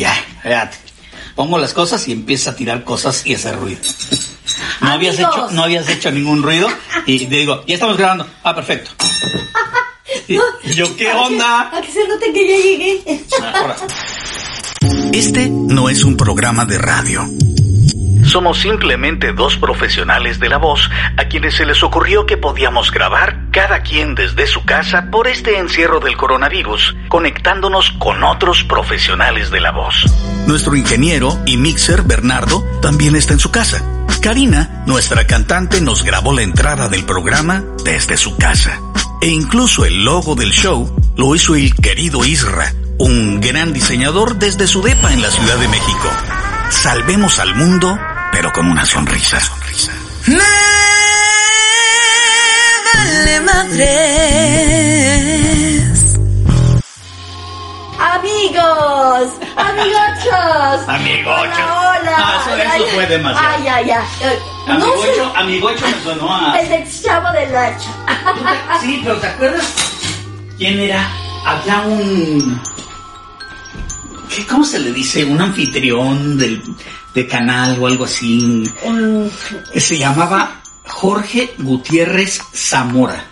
Ya, fíjate. Pongo las cosas y empieza a tirar cosas y hacer ruido. No habías, Amigos. hecho, no habías hecho ningún ruido y te digo, ya estamos grabando. Ah, perfecto. Y yo, ¿qué onda? A que se note que ya llegué. Ahora, Este no es un programa de radio. Somos simplemente dos profesionales de la voz a quienes se les ocurrió que podíamos grabar cada quien desde su casa por este encierro del coronavirus, conectándonos con otros profesionales de la voz. Nuestro ingeniero y mixer Bernardo también está en su casa. Karina, nuestra cantante, nos grabó la entrada del programa desde su casa. E incluso el logo del show lo hizo el querido Isra, un gran diseñador desde su depa en la Ciudad de México. Salvemos al mundo, pero con una sonrisa. sonrisa. Me vale madres. Amigos, amigochos. Amigochos. Hola, hola. Ah, eso- eso fue demasiado. Ay, ay, ay. No amigocho, amigocho me sonó a... el del chavo del ocho. Sí, pero ¿te acuerdas quién era? Había un... ¿qué, ¿Cómo se le dice? Un anfitrión del, de canal o algo así. Que se llamaba Jorge Gutiérrez Zamora.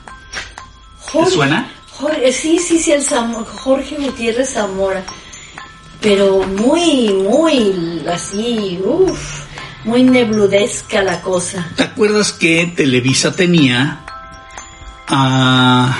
Jorge- suena? Jorge- sí, sí, sí, el Zamo- Jorge Gutiérrez Zamora. Pero muy, muy así, uff, muy nebludesca la cosa. ¿Te acuerdas que Televisa tenía a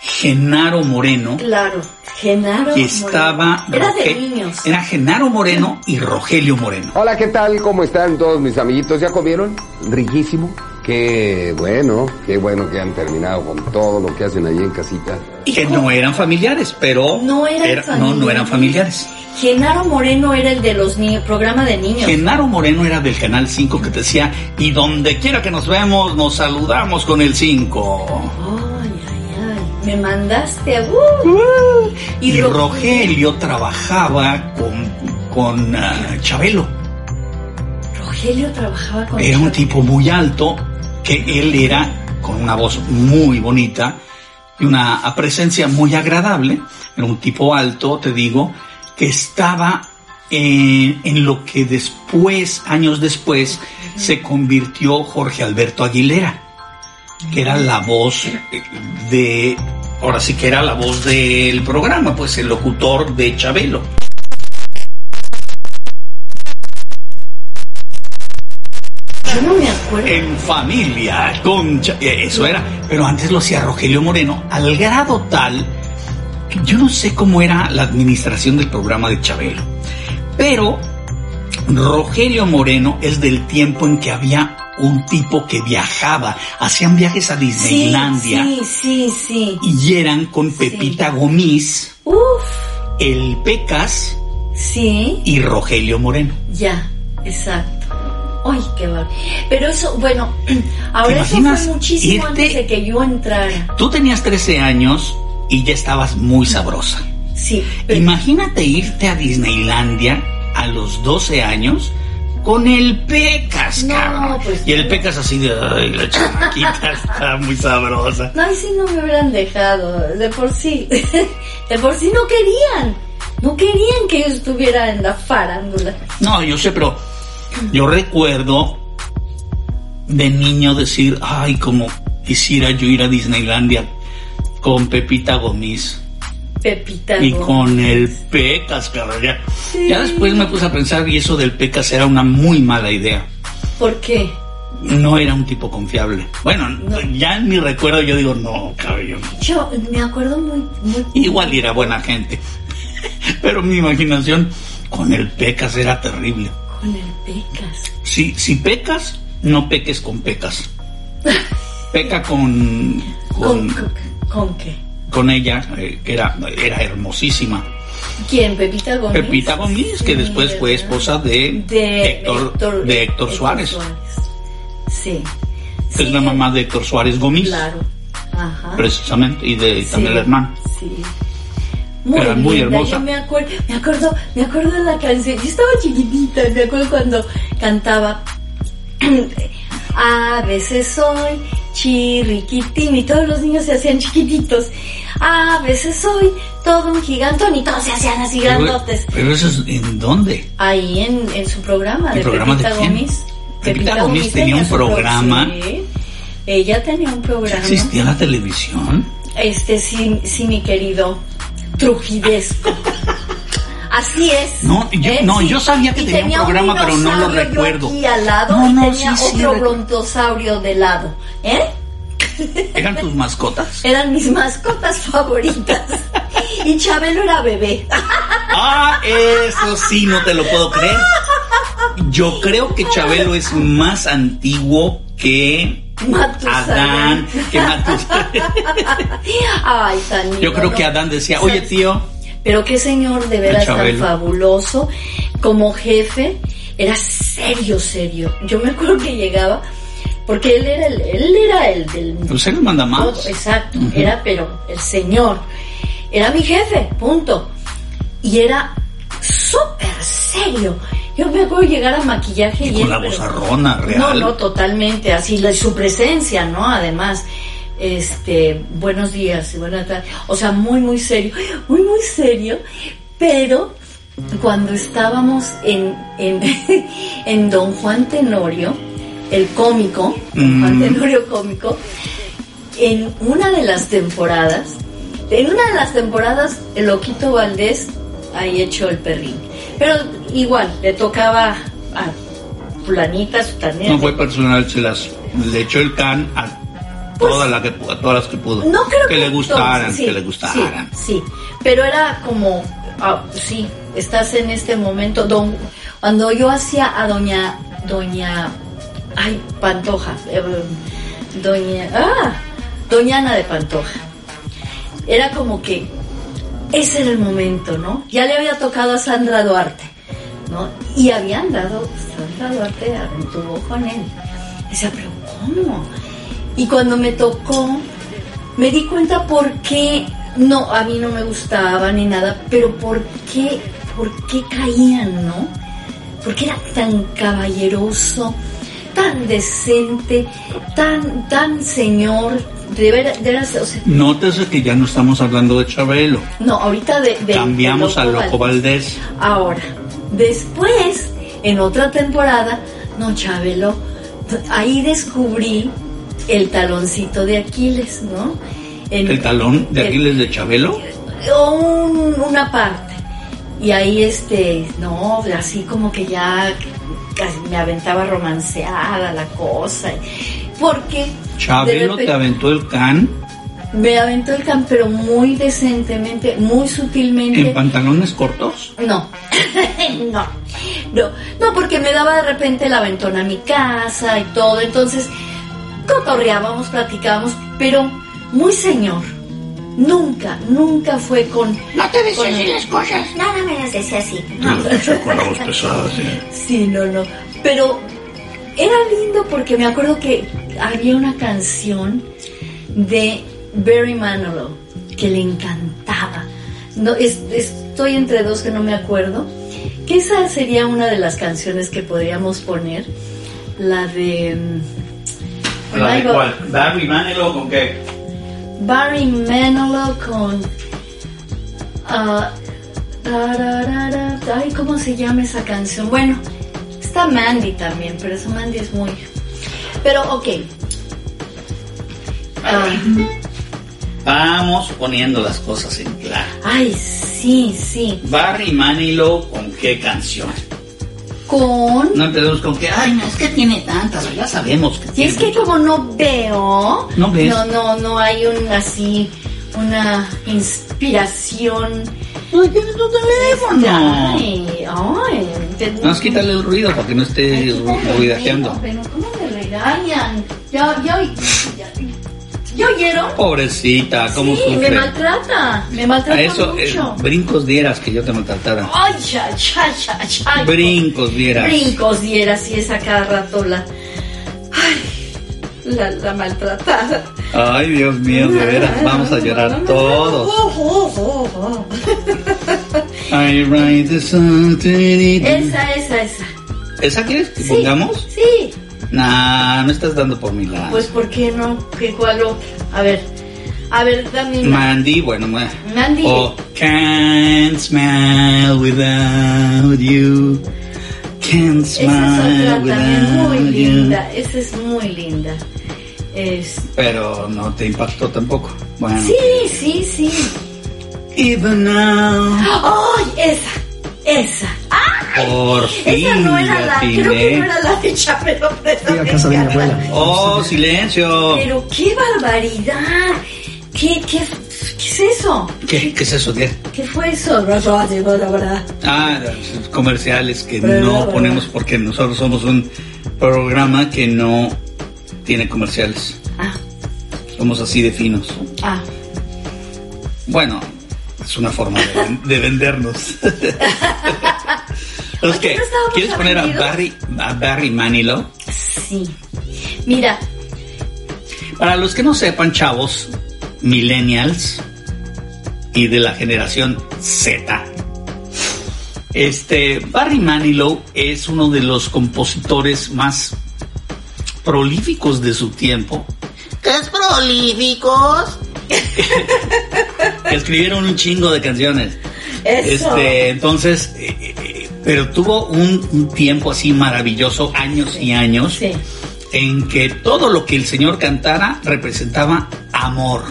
Genaro Moreno? Claro, Genaro. Que Moreno. estaba... Era de niños. Era Genaro Moreno y Rogelio Moreno. Hola, ¿qué tal? ¿Cómo están todos mis amiguitos? ¿Ya comieron? Riquísimo. Qué bueno, qué bueno que han terminado con todo lo que hacen allí en casita. Que no eran familiares, pero... No eran era- No, no eran familiares. Genaro Moreno era el de los niños, programa de niños. Genaro Moreno era del Canal 5 que te decía, y donde quiera que nos vemos, nos saludamos con el 5. Ay, ay, ay. Me mandaste a. uh, Y, Ro- Rogelio trabajaba con, con ah, Chabelo. Rogelio trabajaba con. Era un tipo muy alto, que él era con una voz muy bonita y una presencia muy agradable. Era un tipo alto, te digo, que estaba en, en lo que después, años después, se convirtió Jorge Alberto Aguilera, que era la voz de, ahora sí que era la voz del programa, pues el locutor de Chabelo. Yo no me acuerdo. En familia, con eh, eso era, pero antes lo hacía Rogelio Moreno, al grado tal que yo no sé cómo era la administración del programa de Chabelo, pero Rogelio Moreno es del tiempo en que había un tipo que viajaba, hacían viajes a Disneylandia sí, sí, sí. y eran con Pepita Gomis, Uf, el Pecas sí. y Rogelio Moreno. Ya, exacto. Ay, qué bar. Pero eso, bueno, ahora eso fue muchísimo irte- antes de que yo entrara. Tú tenías 13 años y ya estabas muy sabrosa. Sí. pero- Imagínate irte a Disneylandia a los 12 años con el Pecas, No, cabrón. pues y el. Pecas así de, ay, la chamaquita está muy sabrosa. No, ahí sí no me hubieran dejado, de por sí. De por sí no querían. No querían que yo estuviera en la farándula. No, yo sé, pero yo recuerdo de niño decir, ay, como quisiera yo ir a Disneylandia con Pepita Gomis Pepita. y con el Pecas, cabrón. Ya, Sí. ya después me puse a pensar y eso del Pecas era una muy mala idea. ¿Por qué? No era un tipo confiable. Bueno, ya en mi recuerdo yo digo, no, cabrón. Yo me acuerdo muy, muy. Igual era buena gente. Pero mi imaginación con el pecas era terrible. Con el Pecas. Si, si pecas, no peques con pecas. Peca con, ¿Con, con, con, con qué? Con ella, eh, que era, era hermosísima. ¿Quién? Pepita Gómez. Pepita Gómez, que Sí, después fue esposa de, de Héctor, de Héctor Suárez, Sí. que es la mamá de Héctor Suárez Gómez, Claro. Ajá. precisamente, y de Sí, también el hermano. Sí. Muy, Era muy linda, hermosa. Yo me acuerdo, me acuerdo, me acuerdo de la canción. Yo estaba chiquitita, me acuerdo cuando cantaba. A veces soy chirriquitín y todos los niños se hacían chiquititos. A veces soy todo un gigantón y todos se hacían así grandotes. Pero eso es en dónde? Ahí en, en su programa ¿El de programa Pepita de? Gómez. Pepita Gómez tenía un programa. sí. Ella tenía un programa. ¿Existía la televisión? Este sí, sí, mi querido Trujidesco. Así es. No, yo- ¿eh? no, yo sabía que tenía un programa, pero no lo dinosaurio yo recuerdo. aquí al lado No, y no, tenía sí, otro brontosaurio de lado. ¿Eh? ¿Eran tus mascotas? Eran mis mascotas favoritas. Y Chabelo era bebé. Ah, eso sí, no te lo puedo creer. Yo creo que Chabelo es más antiguo que. Adán, que Matusalén. Ay, tan Yo creo que Adán decía, oye tío, Pero qué señor de veras tan fabuloso. Como jefe, era serio, serio. Yo me acuerdo que llegaba, porque él era el, él era el del pues él manda todo, más. exacto, era pero el señor. Era mi jefe, punto. Y era súper serio. Yo me acuerdo llegar a maquillaje Y y, con él, la pero- vozarrona No, real. no, totalmente. Así, la, su presencia, ¿no? Además, este, buenos días y buenas tardes. O sea, muy, muy serio, muy, muy serio. Pero cuando estábamos en, en, en Don Juan Tenorio, el cómico, Don Juan Mm. Tenorio cómico, en una de las temporadas, en una de las temporadas, el Loquito Valdés ahí echó el perrín. Pero igual, le tocaba a fulanita, sutanera. No fue personal, se las le echó el can a todas las que todas las que pudo. No creo que que le gustaran, todos, sí, que le gustaran. Sí, sí. pero era como, ah, sí, estás en este momento, don, cuando yo hacía a doña, doña, ay, Pantoja, eh, doña, ah, doña Ana de Pantoja, era como que ese era el momento, ¿no? Ya le había tocado a Sandra Duarte, ¿no? Y habían dado, Sandra Duarte aventuró con él. Decía, pero ¿cómo? Y cuando me tocó, me di cuenta por qué, no, a mí no me gustaba ni nada, pero por qué, por qué caían, ¿no? Porque era tan caballeroso, tan decente, tan, tan señor, de veras, de veras, o sea, Nótese que ya no estamos hablando de Chabelo. no, ahorita de, de- Cambiamos de a Loco Valdés. Ahora, después, en otra temporada, no, Chabelo, ahí descubrí el taloncito de Aquiles, ¿no? En- El talón de el- Aquiles de Chabelo. o un- una parte. Y ahí, este, no, así como que ya casi me aventaba romanceada la cosa. Porque Chabelo repente- te aventó el can me aventó el can, pero muy decentemente, muy sutilmente. en pantalones cortos. No, no, no, no, porque me daba de repente el aventón a mi casa y todo, entonces cotorreábamos, platicábamos, pero muy señor. Nunca, nunca fue con... No te con el- las cosas. No me las decía así. No. con la voz pesada, sí. Sí, no, no. Pero era lindo porque me acuerdo que había una canción de Barry Manilow que le encantaba. No, es- estoy entre dos que no me acuerdo. Que esa sería una de las canciones que podríamos poner. La de. ¿La de cuál? ¿Darby Manilow con qué? Barry Manilow con. ah, tararara, ay, ¿cómo se llama esa canción? Bueno, está Mandy también, pero esa Mandy es muy. Pero, ok. Ah, Vamos poniendo las cosas en claro. ay, sí, sí. Barry Manilow con qué canción. Con. No empecemos con que, ay, no, es que tiene tantas, ya sabemos que Y tiene es que como no veo, No ves. no, no, no hay un así, una inspiración. Ay, tienes tu teléfono. Ay, ay, te- más quítale el ruido para que no esté ruidajeando. Pero ¿cómo me regañan? ¿Ya, ya, ya, ¿ya oyeron? Pobrecita, cómo sí, me maltrata, me maltrata A eso, eh, mucho. brincos dieras que yo te maltratara. Ay, ya, ya, ya, ya. Brincos dieras. Brincos dieras y es a cada rato la... Ay, la, la maltratada. Ay, Dios mío, de veras, vamos a llorar todos. I write the you. Esa, esa, esa. ¿Esa quieres que Sí, pongamos? Sí. Nah, no estás dando por mi lado. Pues, ¿por qué no? ¿Qué cuál otra? A ver, A ver, dame una. Mandy, bueno, ma- Mandy. O Can't smile without you. Can't Esa es smile otra también muy without you. linda. Esa es muy linda. Es... Pero no te impactó tampoco. Bueno. Sí, sí, sí. Even now. ¡Ay! esa, esa. ¡Ay! Por fin. Esa no era la, creo que no era la de Chapelo Fui a casa de mi abuela. Oh, silencio. Pero qué barbaridad. ¿Qué, qué, qué es eso? ¿Qué, ¿Qué es eso? ¿Qué? ¿Qué fue eso? Ah, comerciales que Pero, no pero- ponemos porque nosotros somos un programa que no tiene comerciales. Ah, Somos así de finos. ah. Bueno, es una forma de, ven- de vendernos. Entonces, Oye, ¿qué? ¿no estábamos ¿Quieres poner a? Barry, a Barry Manilow? Sí. Mira, Para los que no sepan, chavos, millennials y de la generación Z, este Barry Manilow es uno de los compositores más prolíficos de su tiempo. ¿Qué es prolíficos? Que escribieron un chingo de canciones. Eso. Este, entonces, eh, eh, pero tuvo un, un tiempo así maravilloso, años y años, Sí. en que todo lo que el señor cantara representaba amor.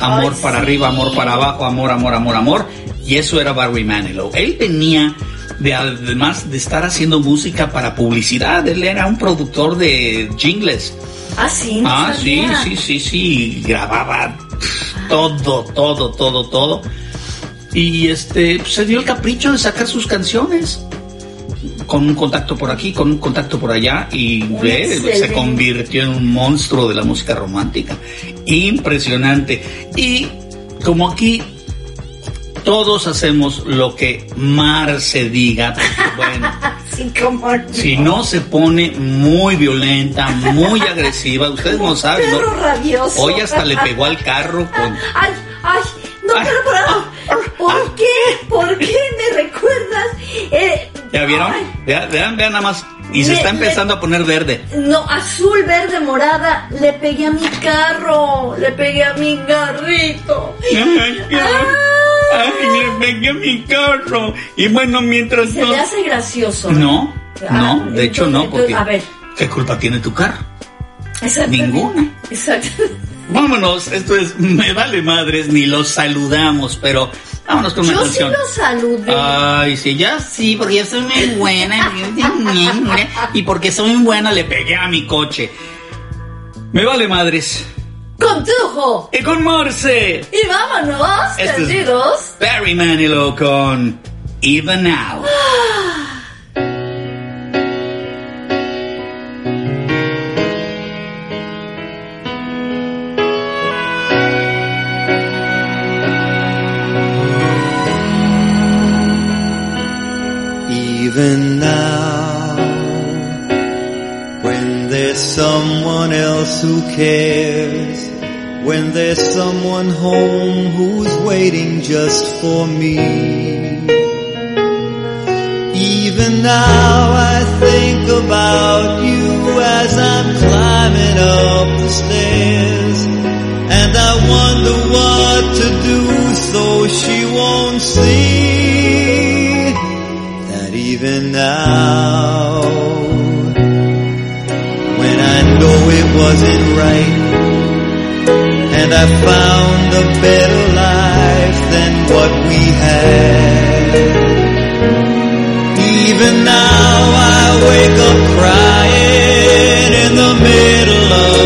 Amor Ay, para sí. arriba, amor para abajo, amor, amor, amor, amor. Y eso era Barry Manilow. Él venía de además de estar haciendo música para publicidad. Él era un productor de jingles. ah, sí, no Ah, sí, sí, sí, sí, grababa todo, todo, todo, todo. Y este se dio el capricho de sacar sus canciones con un contacto por aquí, con un contacto por allá y ve, se convirtió en un monstruo de la música romántica. Impresionante. Y como aquí todos hacemos lo que Marce diga, pues, bueno, si no se pone muy violenta, muy agresiva, ustedes no saben, ¿no? rabioso. Hoy hasta le pegó al carro con... Ay, ay, no, pero, pero, ¿por qué? ¿Por qué me recuerdas? Eh, ¿Ya vieron? Vean, vean, vean nada más. Y se está empezando a poner verde. no, azul, verde, morada. Le pegué a mi carro. Le pegué a mi. Ay, ay, ay, le pegué a mi carro. Y bueno, mientras Se no... le hace gracioso. No, Ah, no, de hecho no, porque... A ver, ¿Qué culpa tiene tu carro? exactamente. Ninguna. Exacto. Vámonos, esto es Me Vale Madres, ni los saludamos, pero vámonos con una Yo sí canción. lo saludé. Ay, sí, ya sí, porque yo soy muy buena. y porque soy muy buena le pegué a mi coche. Me vale madres. Con tujo. Y con Morse. Y vámonos, Este es- perdidos. Barry Manilow con Even Now. Even now, when there's someone else who cares, when there's someone home who's waiting just for me. Even now I think about you as I'm climbing up the stairs, and I wonder what to do so she won't see that even now, when I know it wasn't right, and I found a better life than what we had. Even now I wake up crying in the middle of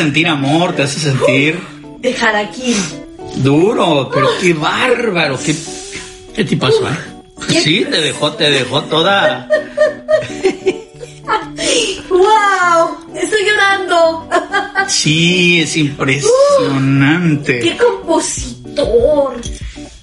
sentir amor, te hace sentir de Jaraquín. duro, pero qué bárbaro, qué, qué tipazo, ¿eh? Sí, te dejó, te dejó toda. ¡Wow! Estoy llorando. Sí, es impresionante. ¡Qué compositor!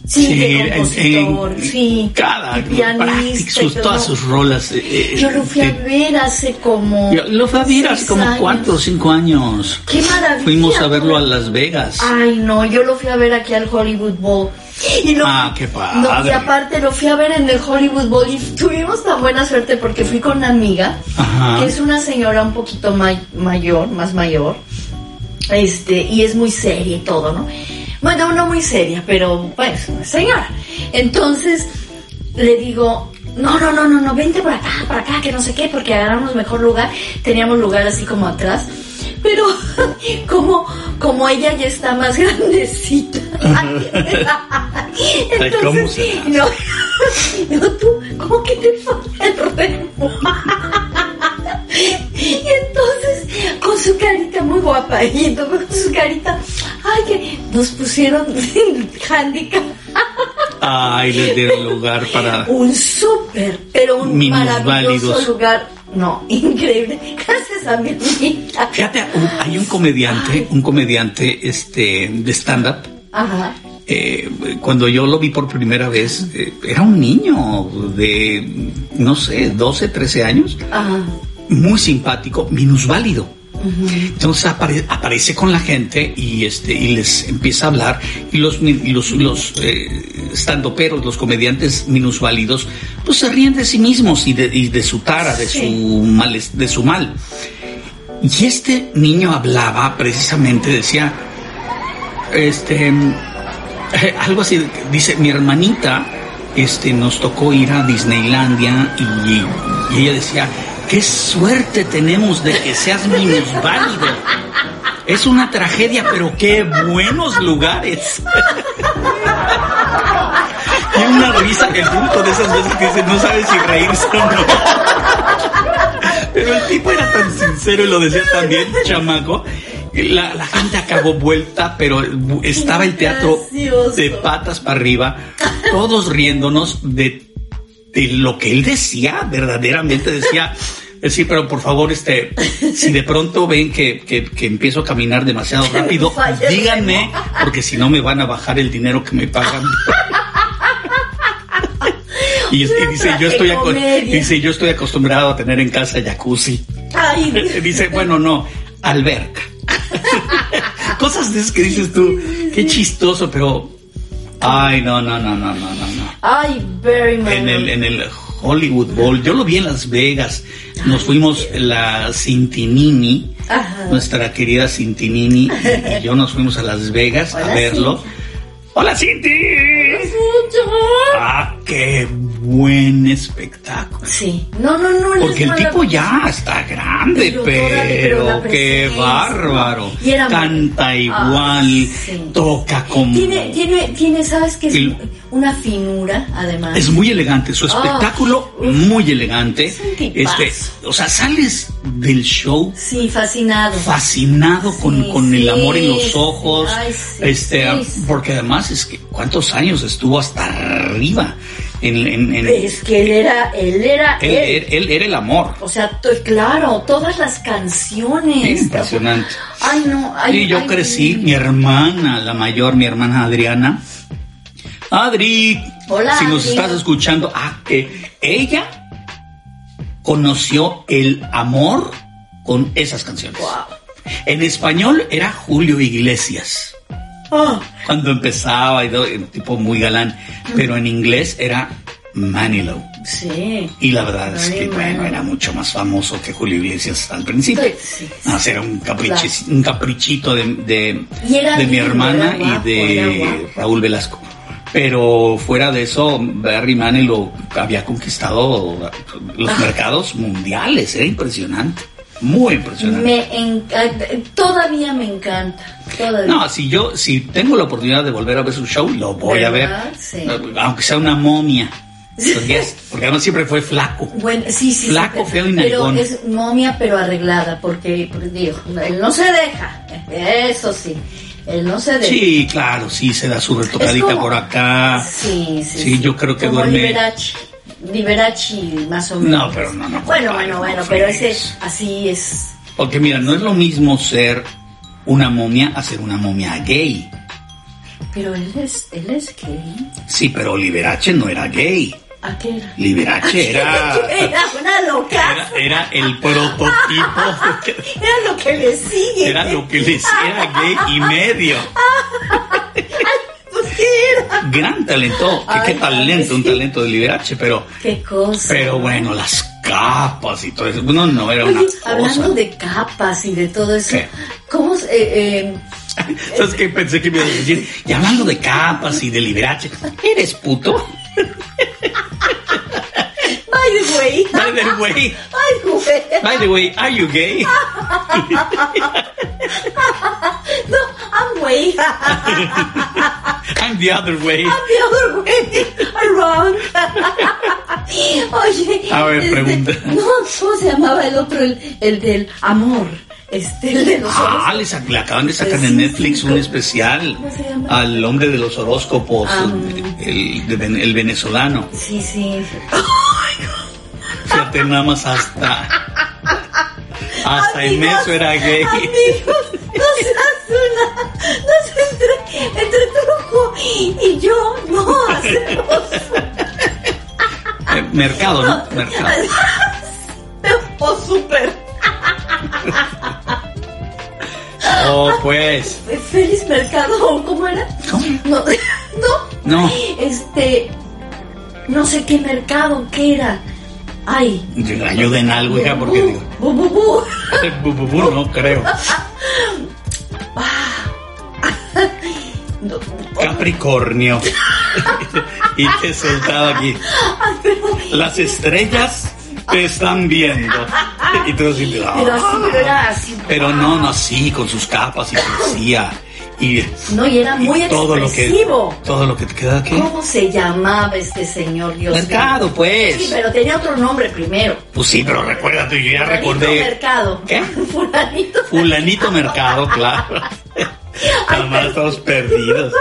Sí, qué en- compositor, sí. Cada pianista sus, todas sus rolas. eh, eh, Yo lo fui a eh, ver hace como. yo lo fui a ver hace como años. cuatro o cinco años. ¡Qué maravilla! Fuimos a verlo a Las Vegas. Ay, no, yo lo fui a ver aquí al Hollywood Bowl. Y lo- Ah, qué padre. No, y aparte lo fui a ver en el Hollywood Bowl y tuvimos tan buena suerte porque fui con una amiga, Ajá. que es una señora un poquito may- mayor, más mayor, este, y es muy seria y todo, ¿no? Bueno, no muy seria, pero pues, señora. Entonces, le digo, no, no, no, no, no, vente por acá, por acá, que no sé qué, porque agarramos mejor lugar. Teníamos lugar así como atrás. Pero como, como ella ya está más grandecita. ¿cómo se Entonces, no, no, tú, ¿cómo que te falta el remo? Y entonces, con su carita muy guapa, y entonces con su carita, ay, que nos pusieron handicap. Ay, les dieron lugar para. Un súper, pero un maravilloso lugar. No, increíble. Gracias a mi amiga. Fíjate, un- hay un comediante, un comediante este, de stand-up. Ajá. eh, cuando yo lo vi por primera vez, eh, era un niño de, no sé, 12, 13 años, Ajá. Muy simpático, minusválido. Entonces apare- aparece con la gente y este y les empieza a hablar y los y los, los eh, standuperos, los comediantes minusválidos, pues se ríen de sí mismos y de, y de su tara, de Sí. su mal, de su mal. Y este niño hablaba precisamente, decía, este, eh, algo así, dice, mi hermanita, este, nos tocó ir a Disneylandia y, y ella decía, qué suerte tenemos de que seas minusválido. Es una tragedia, pero qué buenos lugares. Y una risa, el punto de esas veces que dice, no sabes si reírse o no. Pero el tipo era tan sincero y lo decía tan bien, chamaco. La, la gente acabó vuelta, pero estaba el teatro de patas para arriba, todos riéndonos de, de lo que él decía, verdaderamente decía. Sí, pero por favor, este, si de pronto ven que, que- que empiezo a caminar demasiado rápido, díganme, porque si no me van a bajar el dinero que me pagan. Y, dice, yo estoy, dice, yo estoy acostumbrado a tener en casa jacuzzi. Ay, Dice, bueno, no, alberca. Cosas de esas que dices tú, qué chistoso, pero... Ay, no, no, no, no, no, no. Ay, very much. En el, en el Hollywood Bowl, yo lo vi en Las Vegas. Nos fuimos la Cintinini, Ajá. nuestra querida Cintinini, y yo nos fuimos a Las Vegas a Hola, verlo. Cinti. ¡Hola, Cinti! Ah, qué buen espectáculo. Sí. No, no, no. Porque el tipo ya está grande, Pero pero qué bárbaro. y era muy- Canta igual, sí. toca como... Tiene, tiene, tiene, ¿sabes qué? El- una finura, además. Es muy elegante, su Ah, espectáculo muy elegante. Es un. Este, o sea, sales del show Sí, fascinado. fascinado con, Sí, con el sí, amor en los ojos, Ay, este, sí. porque además es que cuántos años estuvo hasta arriba en, en- en- Es que él era, él era, él, él. él- él era el amor. O sea, claro, todas las canciones. Impresionante. Ay, no. Ay, Y yo ay, crecí, mi hermana, la mayor, mi hermana Adriana. Adri, Hola, si nos Adri. estás escuchando, ah, que ella conoció el amor con esas canciones. Wow. En español era Julio Iglesias. Ah, Cuando empezaba, y todo, un tipo muy galán, pero en inglés era Manilow. sí. Y la verdad es que, bueno, era mucho más famoso que Julio Iglesias al principio. Sí, sí, No, era un, caprichi- un caprichito de, de, mi hermana guapo, y de. Raúl Velasco. Pero fuera de eso, Barry Manilow había conquistado los Ah. mercados mundiales. Era impresionante. Muy impresionante. Me encanta, todavía me encanta. Todavía. No, si yo, si tengo la oportunidad de volver a ver su show, lo voy a ver. ¿Verdad? Sí. Aunque sea una momia. Porque, es- porque además siempre fue flaco. Bueno, sí, sí. Flaco, sí, feo y Pero narigón. es momia, pero arreglada, porque, porque digo, él no se deja. Eso sí. Él no se deja. Sí, claro, sí, se da su retocadita por acá. Sí, sí. Sí, yo creo que Como duerme- Liberace. Liberace, más o menos. No, pero no, no. Bueno, bueno, no bueno, pero ese, así es. Porque mira, no es lo mismo ser una momia a ser una momia gay. Pero él es, él es gay. Sí, pero Liberace no era gay. ¿A qué era? Liberace era... Era una loca. Era, era el prototipo. Era lo que le sigue. Era lo que les era gay y medio. Gran talento. ¿Qué, talento? Un talento de Liberace, pero... Qué cosa. Pero bueno, las capas y todo eso. No, no, era una Oye, cosa. hablando de capas y de todo eso, ¿Qué? ¿cómo eh, eh, ¿Sabes qué? Pensé que me ibas a decir, y hablando de capas y de Liberace, ¿eres puto? By the way. By the way, Ay, güey. by the way, are you gay? No, I'm way. I'm the other way. I'm the other way. I'm wrong. Oye. A ver, este, pregunta. No, ¿cómo se llamaba el otro? El, el del amor. Este, el de los Ah, le, le acaban de sacar en Netflix un ¿cómo- especial cómo se llama? al hombre de los horóscopos, Ah. el, ven- el venezolano. Sí, sí. Fíjate, nada más hasta. Hasta en Amigos, eso era gay. Amigos, no seas una. No se entre, entre truco y yo no hacemos. Eh, mercado, ¿no? Mercado. Oh, súper. Oh, pues. Feliz Mercado, ¿cómo era? ¿Cómo? No, no. No. Este. No sé qué mercado, ¿qué era? Ay. Ayuden algo, hija, porque digo. Bu, bu, bu. bu, bu, bu, no creo. No, Capricornio. y te he soltado aquí. Las estrellas te están viendo. Y tú así, ah. pero así, pero así. Pero no, no, sí, con sus capas y poesía. Y, No, y era muy y todo lo que expresivo. todo lo que te queda aquí. ¿Cómo se llamaba este señor Dios mío? Mercado, pues. Sí, pero tenía otro nombre primero. Pues sí, pero recuérdate, yo ya Fulanito recordé. Mercado. ¿Qué? Fulanito. Fulanito Mercado, claro. Además, todos perdidos.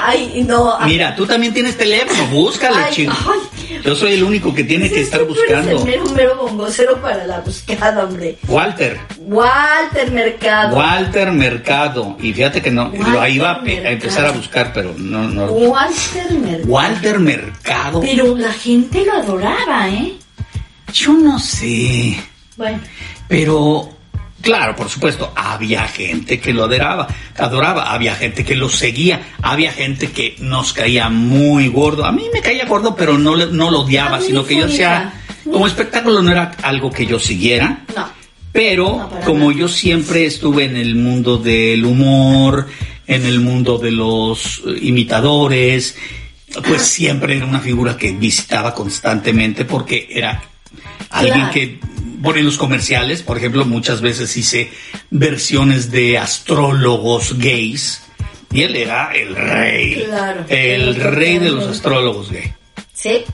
Ay, no. Mira, tú también tienes teléfono, búscale, Ay, chico. ay. Yo soy el único que tiene que es estar buscando. el mero, mero bongocero para la buscada, hombre. Walter. Walter Mercado. Walter Mercado. Y fíjate que no, Walter lo iba a, a empezar a buscar, pero no, no. Walter Mercado. Walter Mercado. Pero la gente lo adoraba, ¿eh? Yo no sé. Bueno, Pero, claro, por supuesto, había gente que lo adoraba, adoraba, había gente que lo seguía, había gente que nos caía muy gordo. A mí me caía gordo, pero no, no lo odiaba, sino que yo decía, como espectáculo no era algo que yo siguiera. no. Pero No, como nada. yo siempre estuve en el mundo del humor, en el mundo de los eh, imitadores, pues siempre era una figura que visitaba constantemente porque era alguien Claro. que pone los comerciales, por ejemplo, muchas veces hice versiones de astrólogos gays y él era el rey, Claro. el rey de los astrólogos gays. Sí,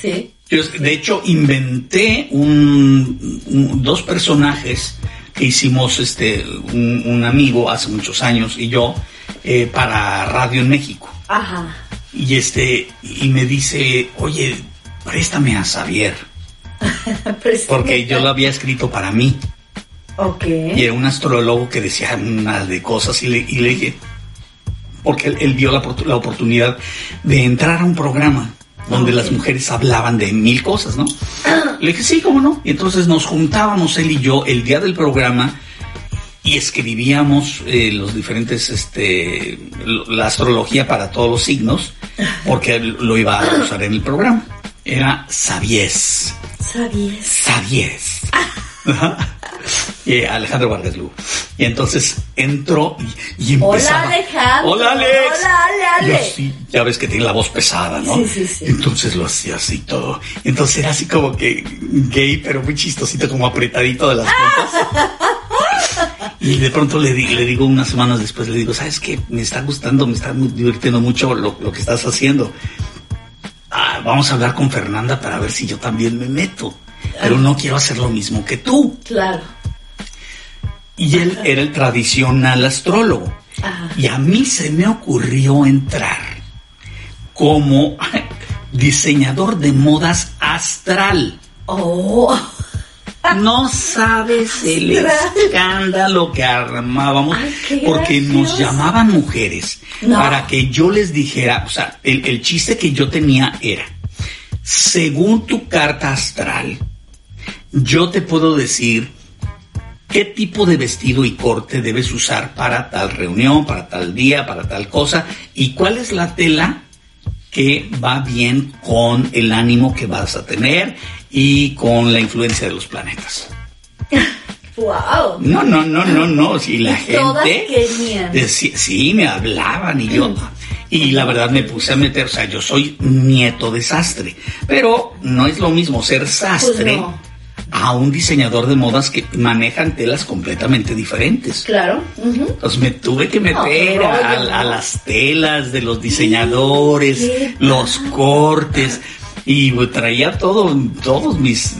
sí. Yo, de hecho, inventé un, un- dos personajes que hicimos este un, un amigo hace muchos años y yo eh, para Radio en México. Ajá. Y este y me dice, oye, préstame a Xavier, porque yo lo había escrito para mí. Ok. Y era un astrólogo que decía una de cosas y le, y le dije, porque él, él vio la, oportu- la oportunidad de entrar a un programa donde las mujeres hablaban de mil cosas, ¿no? Le dije, sí, cómo no. Y entonces nos juntábamos él y yo el día del programa y escribíamos eh, los diferentes, este, la astrología para todos los signos, porque lo iba a usar en el programa. Era Sabies. Sabies. Ajá. Y Alejandro Vargas Lugo. Y entonces entró y, y Hola, empezaba. Alejandro. Hola Alex. Hola, Ale, Ale. Yo sí, ya ves que tiene la voz pesada, ¿no? Sí, sí, sí. Entonces lo hacía así todo. Entonces era así como que gay, pero muy chistosito, como apretadito de las puntas. Y de pronto le, di- le digo unas semanas después, le digo, ¿sabes qué? Me está gustando, me está divirtiendo mucho lo, lo que estás haciendo. Ah, vamos a hablar con Fernanda para ver si yo también me meto. Pero no quiero hacer lo mismo que tú. Claro. Y él era el tradicional astrólogo. Ajá. Y a mí se me ocurrió entrar como diseñador de modas astral. Oh. No sabes el escándalo que armábamos Ay, porque nos llamaban mujeres No. para que yo les dijera, o sea, el, el chiste que yo tenía era, según tu carta astral, yo te puedo decir qué tipo de vestido y corte debes usar para tal reunión, para tal día, para tal cosa, y cuál es la tela que va bien con el ánimo que vas a tener y con la influencia de los planetas. Wow. No, no, no, no, no. Si la Y todas gente. querían. decía- sí, me hablaban y yo. Y la verdad me puse a meter, o sea, yo soy nieto de sastre. Pero no es lo mismo ser sastre Pues no. a un diseñador de modas que manejan telas completamente diferentes. Claro. Entonces me tuve que meter a, las telas de los diseñadores, los cortes y pues, traía todo, todos mis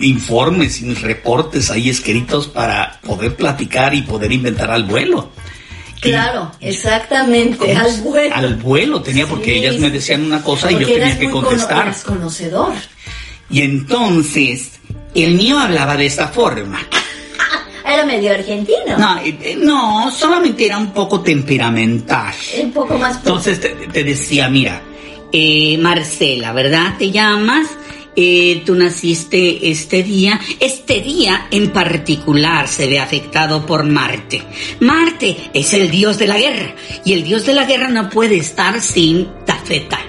informes y mis reportes ahí escritos para poder platicar y poder inventar al vuelo. Claro, Y- exactamente. Al vuelo. Al vuelo tenía porque Sí, ellas me decían una cosa y yo tenía que contestar. eras conocedor. Y entonces el mío hablaba de esta forma. Era medio argentino. No, eh, eh, no, solamente era un poco temperamental. Un poco más. Entonces te, te decía, mira, eh, Marcela, ¿verdad? ¿Te llamas? Eh, tú naciste este día. Este día en particular se ve afectado por Marte. Marte es el dios de la guerra y el dios de la guerra no puede estar sin tafeta.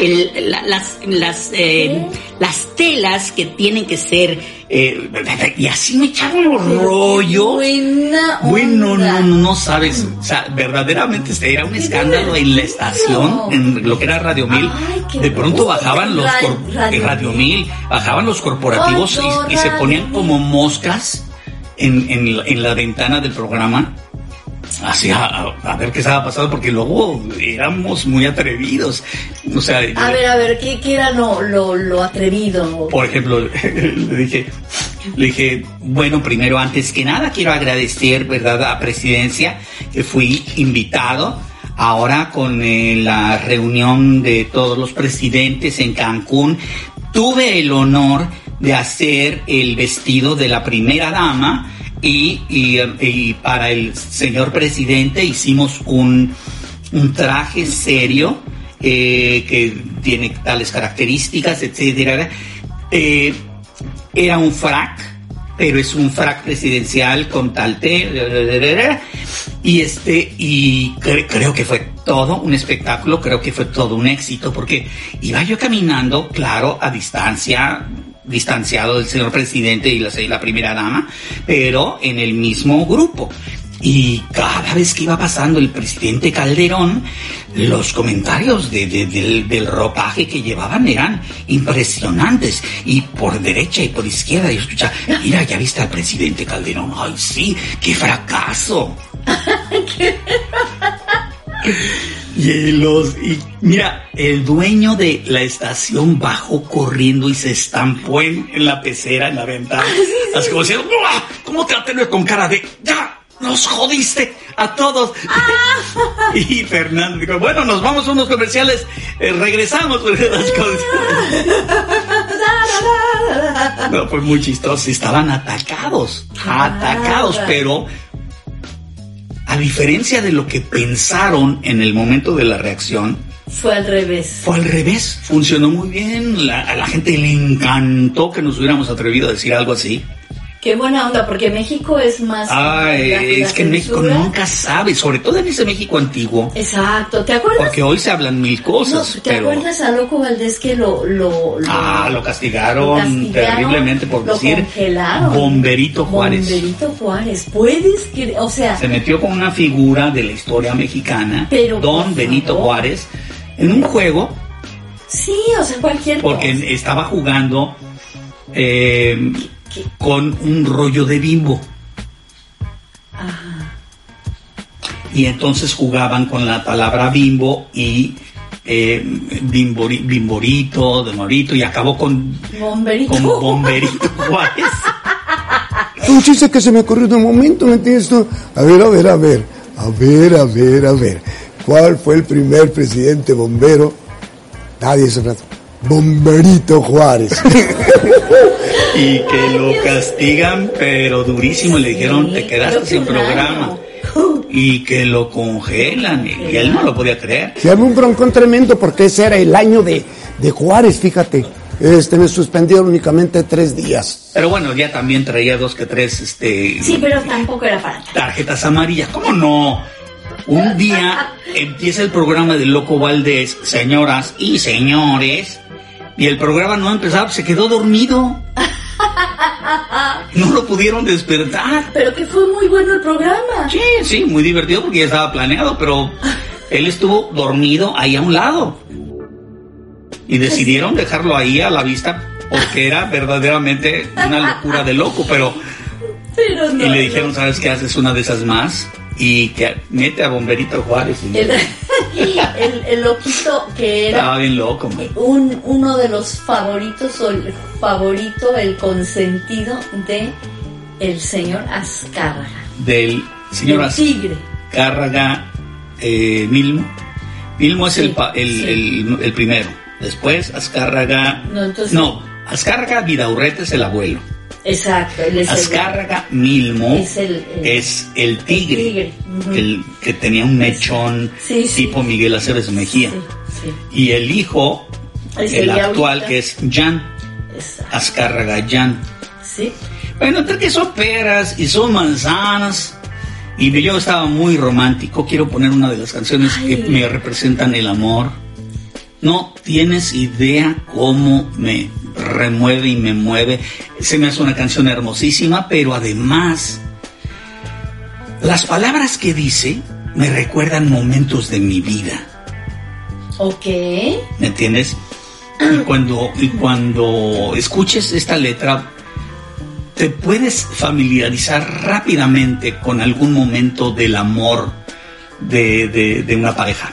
El- la- las, las, eh, las telas que tienen que ser... eh, y así me echaban los rollos. Buena Bueno, onda. no, no, no sabes, o sea, verdaderamente este era un escándalo en la estación, en lo que era Radio Mil. Ay, De pronto bajaban los Radio eh, Radio Mil. Bajaban los corporativos y, y se ponían como moscas en, en en la ventana del programa. Así a, ver qué estaba pasando, porque luego éramos muy atrevidos. O sea, A ver, a ver, ¿qué, qué era lo, lo, lo atrevido? por ejemplo, le dije, le dije, bueno, primero, antes que nada, quiero agradecer, ¿verdad?, a Presidencia, que fui invitado ahora con eh, la reunión de todos los presidentes en Cancún. Tuve el honor de hacer el vestido de la primera dama y, y, para el señor presidente hicimos un, un traje serio eh, que tiene tales características, etcétera. Eh, era un frac, pero es un frac presidencial con tal te y este y cre- creo que fue todo un espectáculo, creo que fue todo un éxito porque iba yo caminando, claro, a distancia distanciado del señor presidente y la, la primera dama, pero en el mismo grupo. Y cada vez que iba pasando el presidente Calderón, los comentarios de- de- del, del ropaje que llevaban eran impresionantes. Y por derecha y por izquierda yo escuchaba, mira, ya viste al presidente Calderón. Ay, sí, qué fracaso. Y los y mira, el dueño de la estación bajó corriendo y se estampó en, en la pecera, en la ventana. Así como diciendo, "¡Buah! ¿cómo te va a tener con cara de ya? Nos jodiste a todos. y Fernando dijo, bueno, nos vamos a unos comerciales, eh, regresamos. No, fue muy chistoso. Estaban atacados, atacados, pero a diferencia de lo que pensaron en el momento de la reacción, Fue al revés. fue al revés. Funcionó muy bien. La- a la gente le encantó que nos hubiéramos atrevido a decir algo así. Qué buena onda, porque México es más. Ay, la- la es que en México nunca sabe, sobre todo en ese México antiguo, Exacto, ¿te acuerdas? porque hoy se hablan mil No, cosas, ¿Te pero acuerdas a Loco Valdés que lo. lo, lo- ah, lo castigaron, lo castigaron, terriblemente por lo decir congelaron? Bomberito Juárez. Bomberito Juárez, puedes creer, o sea, Se metió con una figura de la historia mexicana, Pero, Don Benito favor. Juárez, en un juego sí, o sea, cualquier porque cosa. estaba jugando eh, ¿Qué? con un rollo de bimbo. Ajá. Y entonces jugaban con la palabra bimbo y eh, bimbori- bimborito, de morito, y acabó con, Bomberito. con bomberito Juárez. Un chiste que se me ocurrió de un momento, ¿me entiendes tú? A ver, a ver, a ver, a ver, a ver, a ver. ¿Cuál fue el primer presidente bombero? Nadie se rato. Bomberito Juárez. y que lo castigan, pero durísimo. Le dijeron, Sí, te quedaste sin programa. año. Y que lo congelan. Y y él no lo podía creer. Se armó un broncón tremendo porque ese era el año de, de Juárez, fíjate. Este me suspendieron únicamente tres días. Pero bueno, ya también traía dos que tres este, Sí, pero tampoco era para tarjetas amarillas. ¿Cómo no? Un día empieza el programa de Loco Valdés, señoras y señores, y el programa no empezaba, se quedó dormido. No lo pudieron despertar. Pero que fue muy bueno el programa. Sí, sí, muy divertido porque ya estaba planeado, pero él estuvo dormido ahí a un lado. Y decidieron dejarlo ahí a la vista porque era verdaderamente una locura de loco, pero Pero no. y le dijeron, ¿sabes qué? Haces una de esas más y que mete a Bomberito Juárez. Y El, el, loquito que era estaba bien loco, man. un, uno de los favoritos o el favorito, el consentido de el señor Azcárraga. Del señor. Azcárraga eh, Milmo. Milmo es Sí, el, pa- el, sí. el- el primero. Después Azcárraga. No, entonces- no, Azcárraga Vidaurrete es el abuelo. Exacto, él es el- Azcárraga Milmo Es el- el- es el tigre, el que tenía un mechón Sí, sí. tipo Miguel Aceves Mejía. Y el hijo, Es el actual, ahorita. que es Jan, Exacto. Azcárraga Jan. Sí. Bueno, que son peras y son manzanas. Y yo estaba muy romántico. Quiero poner una de las canciones que me representan el amor. No tienes idea cómo me remueve y me mueve. Se me hace una canción hermosísima, pero además, las palabras que dice me recuerdan momentos de mi vida. Ok. ¿Me entiendes? Y cuando, y cuando escuches esta letra, te puedes familiarizar rápidamente con algún momento del amor de, de- de una pareja.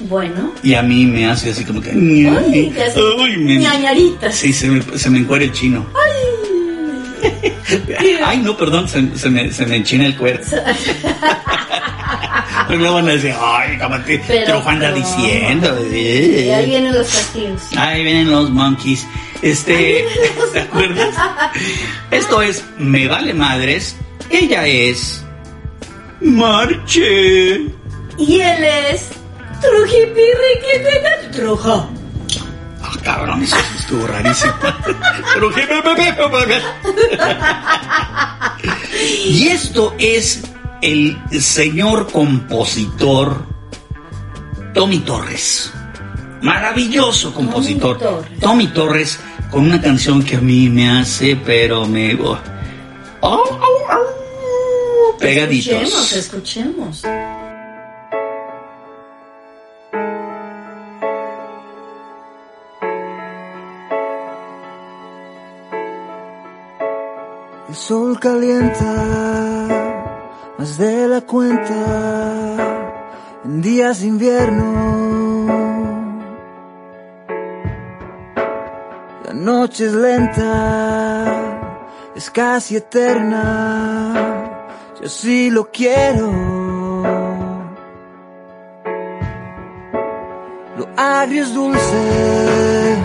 Bueno. Y a mí me hace así como que... Ay, te Ay, me-. Sí, se me, se me encuera el chino. Ay, no, perdón, se, se me, se me enchina el cuero. Pero luego van a decir, ay, cámate, Pero Juan anda diciendo. Y ahí vienen los castigos. Ahí vienen los monkeys. Este, ¿te acuerdas? Esto es Me Vale Madres. Ella es Marche. Y él es Trujipirri que te da Truja. Ah, cabrón, eso estuvo rarísimo. Y esto es el señor compositor Tommy Torres. Maravilloso compositor. Tommy Torres. Tommy Torres con una canción que a mí me hace, pero me... oh. Au, au, au. Pegaditos. Escuchemos, escuchemos. Sol calienta más de la cuenta en días de invierno. La noche es lenta, es casi eterna. Yo sí lo quiero. Lo agrio es dulce,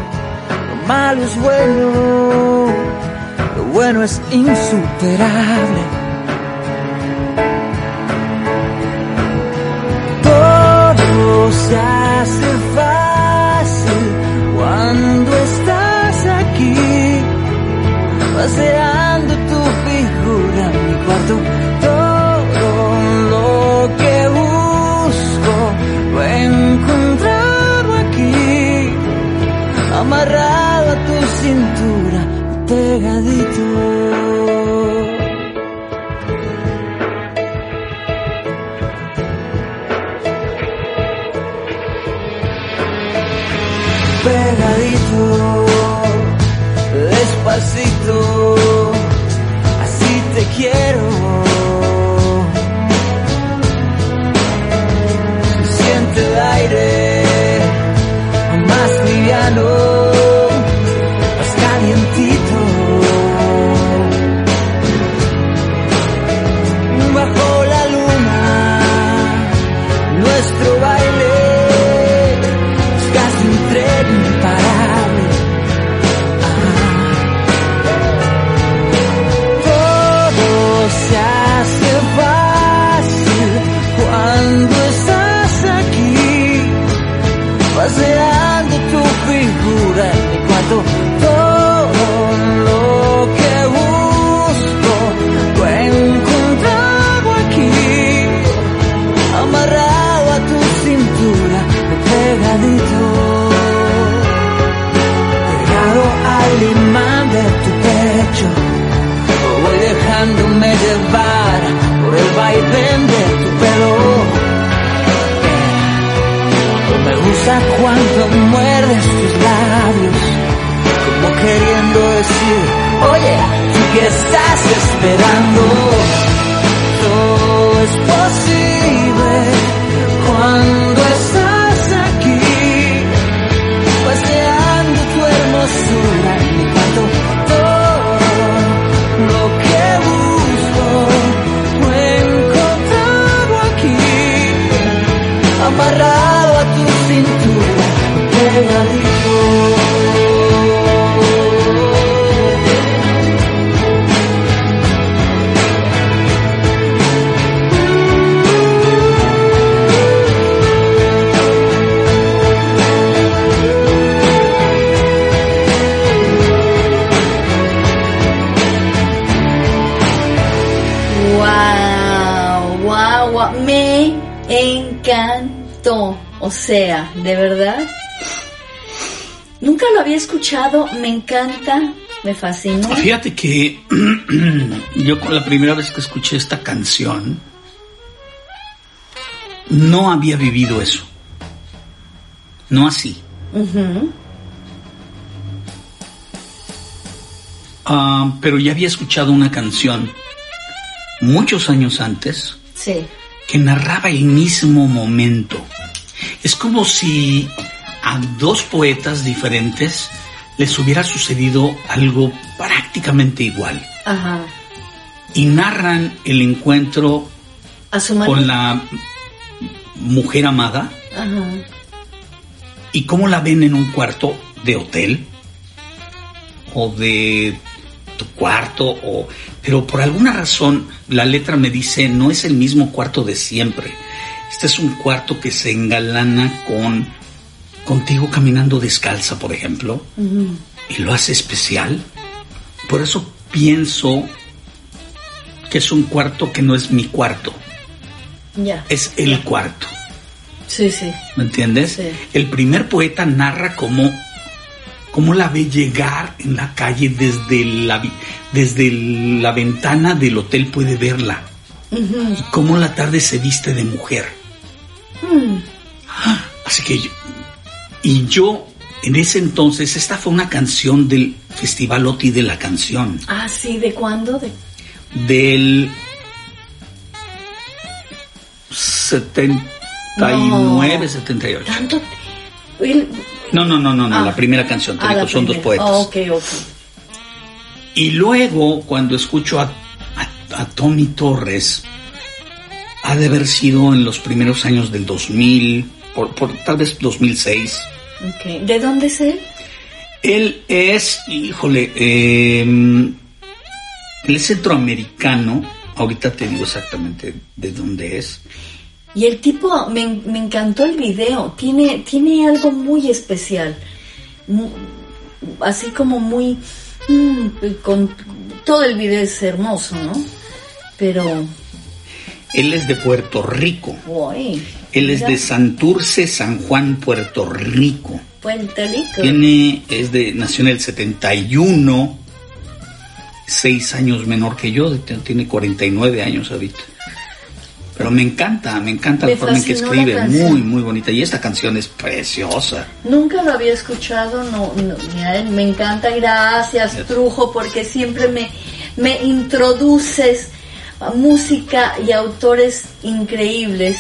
lo malo es bueno. Bueno es insuperable. Todo se hace fácil cuando estás aquí, paseando tu figura en mi cuarto. Fíjate que yo con la primera vez que escuché esta canción no había vivido eso. No así. Ah, pero ya había escuchado una canción muchos años antes Sí, que narraba el mismo momento. Es como si a dos poetas diferentes les hubiera sucedido algo prácticamente igual. ajá. Y narran el encuentro A su con la mujer amada Ajá. y cómo la ven en un cuarto de hotel o de tu cuarto o pero por alguna razón la letra me dice no es el mismo cuarto de siempre este es un cuarto que se engalana con contigo caminando descalza por ejemplo y lo hace especial por eso pienso que es un cuarto que no es mi cuarto Ya. es el cuarto Sí, sí. ¿Me entiendes? Sí. El primer poeta narra cómo, cómo la ve llegar en la calle desde la, desde la ventana del hotel, puede verla. Y cómo la tarde se viste de mujer. Mm. Así que yo, y yo en ese entonces, esta fue una canción del Festival OTI de la canción, Ah, sí, ¿de cuándo? De... del 79, 78. ¿Tanto? No, no, no, no, no, Ah. la primera canción, te Ah, digo, son dos poetas. Ah, ok, ok. Y luego, cuando escucho a, a, a Tommy Torres, ha de haber sido en los primeros años del 2000, por, por tal vez 2006. ok. ¿De dónde es él? Él es, híjole, eh, él es centroamericano. Ahorita te digo exactamente de dónde es. Y el tipo, me, me encantó el video, tiene, tiene algo muy especial, así como muy, mm, con, todo el video es hermoso, ¿no? Pero, Él es de Puerto Rico. uy, Él es de Santurce, San Juan, Puerto Rico. Puerto Rico. Tiene, es de, nació en el 71, seis años menor que yo, tiene 49 años ahorita. Pero me encanta, me encanta Me la forma en que escribe, muy, muy bonita. Y esta canción es preciosa. Nunca lo había escuchado, no, no, me encanta, gracias Trujo, porque siempre me, me introduces a música y autores increíbles.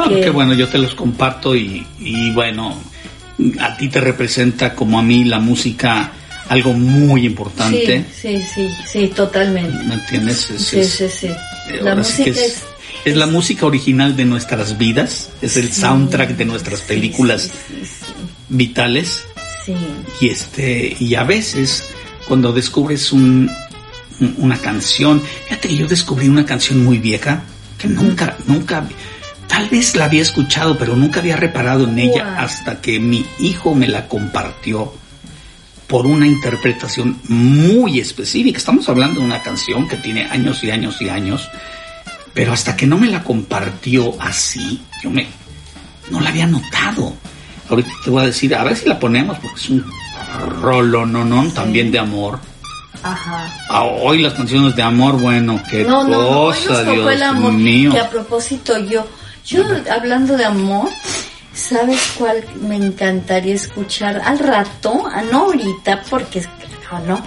Bueno, que- qué bueno, yo te los comparto y, y bueno, a ti te representa como a mí la música algo muy importante. Sí, sí, sí, sí, totalmente. ¿Me entiendes? Es- Sí, es- sí, sí. eh, La sí música es, es... es la música original de nuestras vidas, es el Sí, soundtrack de nuestras películas vitales sí. y este y a veces cuando descubres un, un- una canción, fíjate que yo descubrí una canción muy vieja que nunca nunca tal vez la había escuchado pero nunca había reparado en ella Wow. hasta que mi hijo me la compartió por una interpretación muy específica. Estamos hablando de una canción que tiene años y años y años, pero hasta que no me la compartió así, yo me no la había notado. Ahorita te voy a decir, a ver si la ponemos porque es un rolo, no, no, también de amor. Ajá. Ah, hoy las canciones de amor, bueno, qué No, no, no, hoy cosa, nos tocó Dios el amor. mío. Que a propósito, yo, yo hablando de amor, ¿sabes cuál me encantaría escuchar al rato? Ah, no ahorita, porque no, no.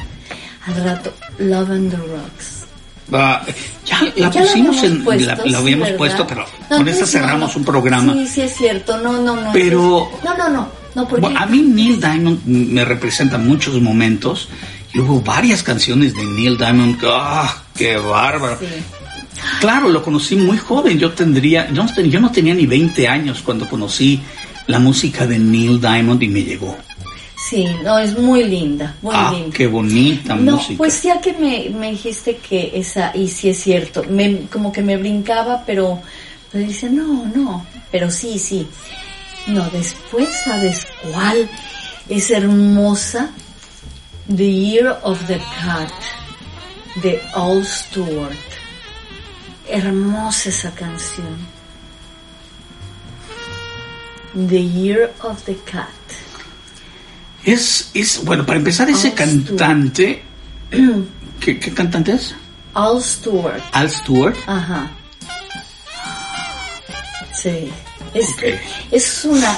Al rato, Love and the Rocks. Ah, ya la Ya pusimos habíamos en, puesto, la, la habíamos ¿verdad? puesto, pero No, con esta cerramos no. un programa. Sí, sí es cierto. No, no, no. Pero- entonces- no, no, no. No, porque Bueno, a mí Neil Diamond me representa muchos momentos y hubo varias canciones de Neil Diamond ¡ah, qué bárbaro! Sí. Claro, lo conocí muy joven, yo tendría, yo yo no tenía ni 20 años cuando conocí la música de Neil Diamond y me llegó. Sí, no, es muy linda, muy ah, linda. qué bonita No, música. pues ya que me, me dijiste que esa, y sí es cierto, me, como que me brincaba, pero, pero dice, no, no, pero sí, sí. No, después, ¿sabes cuál es hermosa? The Year of the Cat, de All Stewart. Hermosa esa canción. The Year of the Cat. Es, es, bueno, para empezar, ese Al cantante, ¿qué, qué cantante es? All Stewart. Al Stewart. Ajá. Sí. Es, Ok. es una,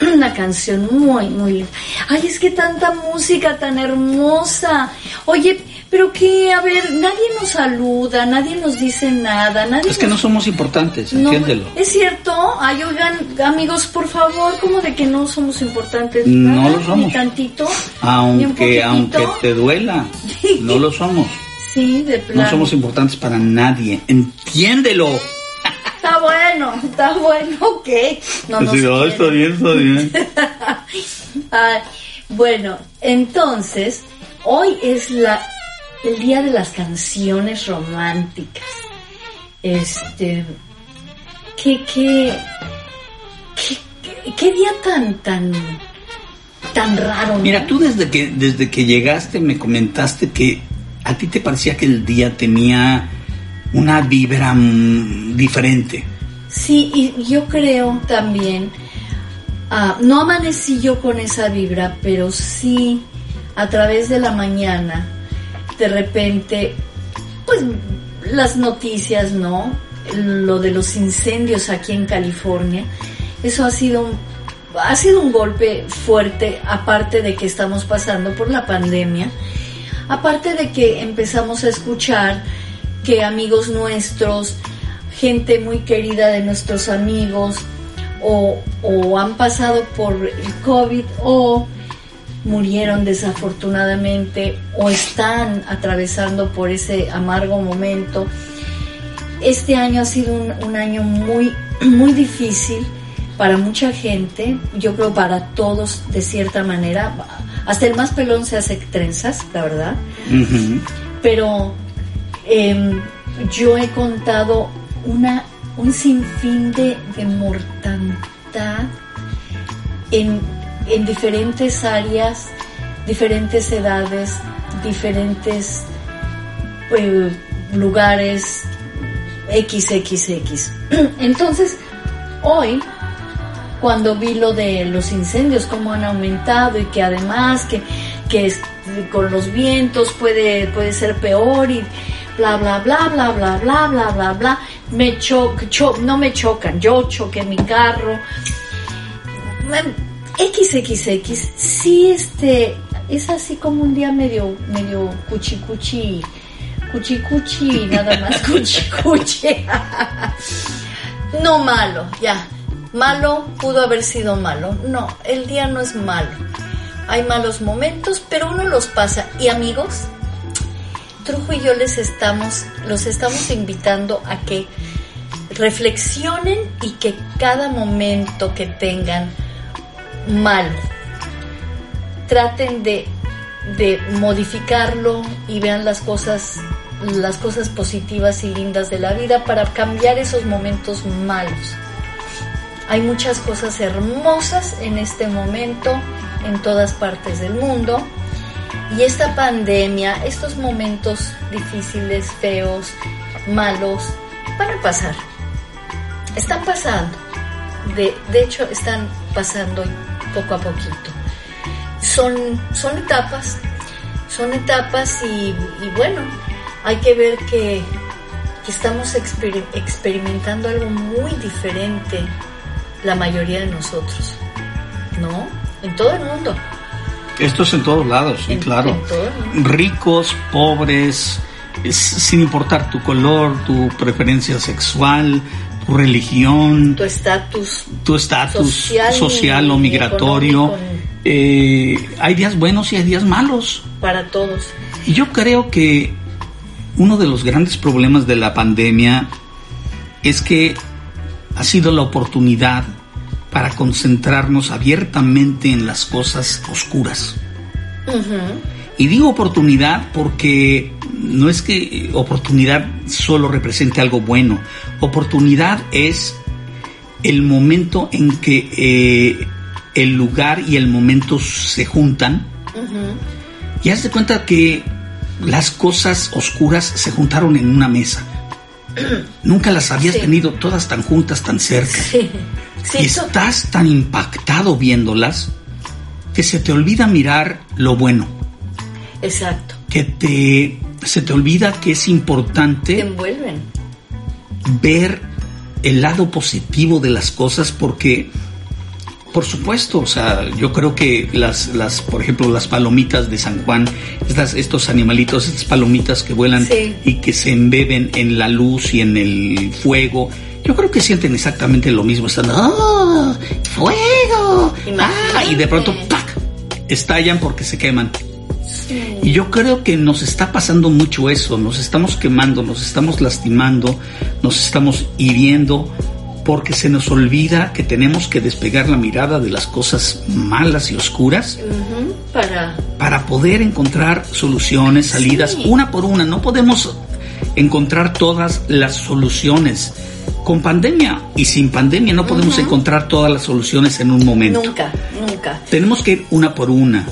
una canción muy, muy linda. Ay, es que tanta música tan hermosa. Oye, pero que, a ver, nadie nos saluda, nadie nos dice nada, nadie Es que no somos importantes, no, entiéndelo. es cierto. Ay, oigan, amigos, por favor, ¿cómo de que no somos importantes? No Nada, lo somos. Ni tantito. ni un Aunque, poquitito. aunque te duela, no lo somos. Sí, de plano. No somos importantes para nadie. Entiéndelo. Está bueno, está bueno, ok. No nos Sí, ah, quieren. está bien, está bien. Ah, bueno, entonces, hoy es la, el día de las canciones románticas. Este, ¿qué, qué, qué, día tan, tan, tan raro, ¿no? Mira, tú desde que, desde que llegaste me comentaste que a ti te parecía que el día tenía una vibra mm, diferente. Sí, y yo creo también, ah, no amanecí yo con esa vibra, pero sí a través de la mañana, de repente, pues las noticias, ¿no? Lo de los incendios aquí en California, eso ha sido un, ha sido un golpe fuerte, aparte de que estamos pasando por la pandemia, aparte de que empezamos a escuchar que amigos nuestros, gente muy querida de nuestros amigos, o, o han pasado por el COVID o murieron desafortunadamente o están atravesando por ese amargo momento. Este año ha sido un, un año muy, muy difícil para mucha gente, yo creo para todos de cierta manera. Hasta el más pelón se hace trenzas, la verdad. Pero em, yo he contado una, un sinfín de, de mortandad en, en diferentes áreas, diferentes edades, diferentes eh, lugares, XXX. Entonces, hoy, cuando vi lo de los incendios, cómo han aumentado y que además que, que con los vientos puede, puede ser peor y bla, bla, bla, bla, bla, bla, bla, bla, bla, me cho, cho- no me chocan, yo choqué mi carro. Em, XXX, sí, este, es así como un día medio, medio cuchi cuchi, cuchi cuchi, nada más cuchi cuchi. No malo, ya. Malo pudo haber sido malo. No, el día no es malo. Hay malos momentos, pero uno los pasa. Y amigos, Trujo y yo les estamos, los estamos invitando a que reflexionen y que cada momento que tengan malo, traten de, de modificarlo y vean las cosas, las cosas positivas y lindas de la vida para cambiar esos momentos malos. Hay muchas cosas hermosas en este momento en todas partes del mundo. Y esta pandemia, estos momentos difíciles, feos, malos, van a pasar. Están pasando. De, de hecho, están pasando poco a poquito. Son, son etapas, son etapas y, y bueno, hay que ver que, que estamos exper- experimentando algo muy diferente la mayoría de nosotros, ¿no? En todo el mundo. Esto es en todos lados, sí, En- claro. en todo el mundo. Ricos, pobres, es- sin importar tu color, tu preferencia sexual, tu religión, Tu estatus tu estatus social o migratorio. Eh, hay días buenos y hay días malos. para todos. Y yo creo que uno de los grandes problemas de la pandemia es que ha sido la oportunidad para concentrarnos abiertamente en las cosas oscuras. Y digo oportunidad porque no es que oportunidad solo represente algo bueno. Oportunidad es el momento en que eh, el lugar y el momento se juntan y haz de cuenta que las cosas oscuras se juntaron en una mesa. Nunca las habías Sí. tenido todas tan juntas, tan cerca. Sí, sí, y estás tan impactado viéndolas que se te olvida mirar lo bueno, exacto. que te se te olvida que es Te importante envuelven. Ver el lado positivo de las cosas porque por supuesto, o sea, yo creo que las, las, por ejemplo, las palomitas de San Juan, estas, estos animalitos, estas palomitas que vuelan Sí. y que se embeben en la luz y en el fuego, yo creo que sienten exactamente lo mismo. Están, ¡ah! ¡Fuego! ¡Ah! Y de pronto, ¡pac! estallan porque se queman. Y yo creo que nos está pasando mucho eso, nos estamos quemando, nos estamos lastimando, nos estamos hiriendo, porque se nos olvida que tenemos que despegar la mirada de las cosas malas y oscuras Para. para poder encontrar soluciones, salidas, Sí. una por una. No podemos encontrar todas las soluciones. Con pandemia y sin pandemia no podemos encontrar todas las soluciones en un momento. Nunca, nunca. Tenemos que ir una por una,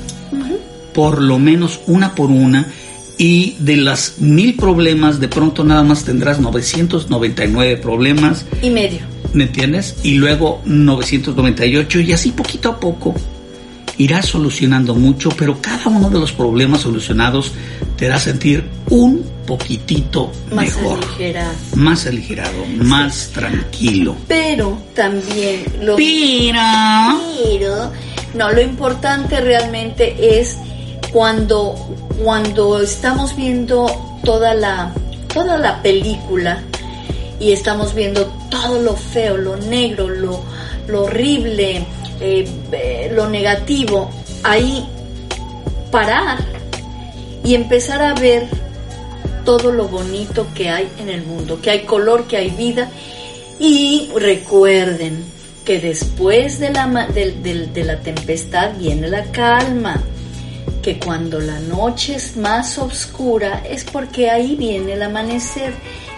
por lo menos una por una, y de las mil problemas, de pronto nada más tendrás 999 problemas, Y medio. ¿me entiendes? Y luego 998, y así poquito a poco. irás solucionando mucho, pero cada uno de los problemas solucionados te hará sentir un poquitito Más mejor, aligerado. más aligerado, más tranquilo. Pero también lo Pira. Pero, no, lo importante realmente es cuando, cuando estamos viendo toda la, toda la película y estamos viendo todo lo feo, lo negro, lo, lo horrible, eh, eh, lo negativo, ahí parar y empezar a ver todo lo bonito que hay en el mundo, que hay color, que hay vida. Y recuerden que después de la, de la tempestad viene la calma, que cuando la noche es más oscura es porque ahí viene el amanecer.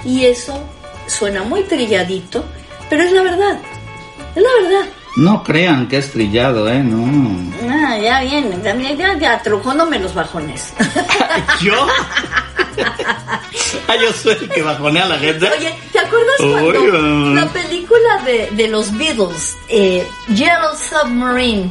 Y eso suena muy trilladito, pero es la verdad, es la verdad. No crean que es trillado, ¿eh? No. Ah, ya viene, también ya, ya, trujóndome los bajones. ¿Yo? ah, yo soy el que bajonea a la gente. Oye, ¿te acuerdas cuando la película de, de los Beatles, eh, Yellow Submarine,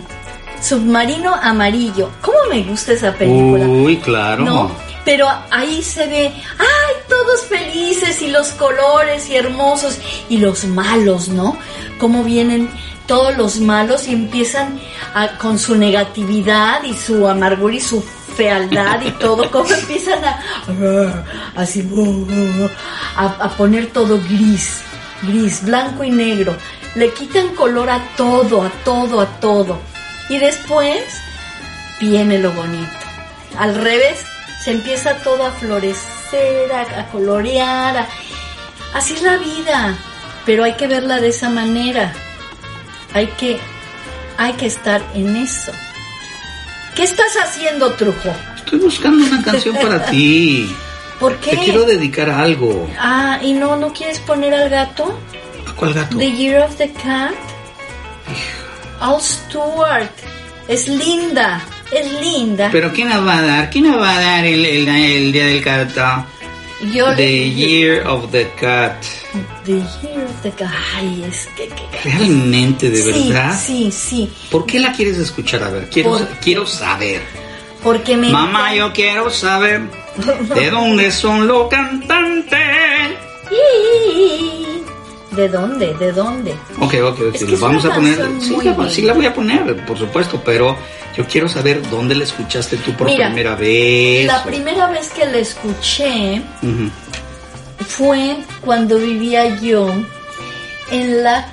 Submarino Amarillo? ¿Cómo me gusta esa película? Uy, claro. ¿No? Pero ahí se ve, ay, todos felices y los colores y hermosos y los malos, ¿no? Cómo vienen todos los malos y empiezan a- con su negatividad y su amargura y su fealdad y todo, cómo empiezan a así a, a poner todo gris, gris, blanco y negro. Le quitan color a todo, a todo, a todo. Y después viene lo bonito. Al revés, se empieza todo a florecer, a, a colorear. a- Así es la vida, pero hay que verla de esa manera. Hay que, hay que estar en eso. ¿Qué estás haciendo, Trujo? Estoy buscando una canción para ti. ¿Por qué? Te quiero dedicar a algo. Ah, ¿y no, no quieres poner al gato? ¿A cuál gato? The Year of the Cat. All Stewart. Es linda, es linda. ¿Pero quién nos va a dar? ¿Quién nos va a dar el, el, el día del gato? Yo The Year of the Cat. The Year of the Cat. Ay, es que... que- ¿Realmente, de sí, verdad? Sí, sí, ¿Por qué la quieres escuchar? A ver, quiero, Por- quiero saber. porque me... Mamá, yo quiero saber de dónde son los cantantes. ¿De dónde? ¿De dónde? Ok, ok, ok. Es que vamos a poner. Sí la, sí linda. la voy a poner, por supuesto, pero yo quiero saber dónde la escuchaste tú por Mira, primera vez. La o- primera vez que la escuché fue cuando vivía yo en la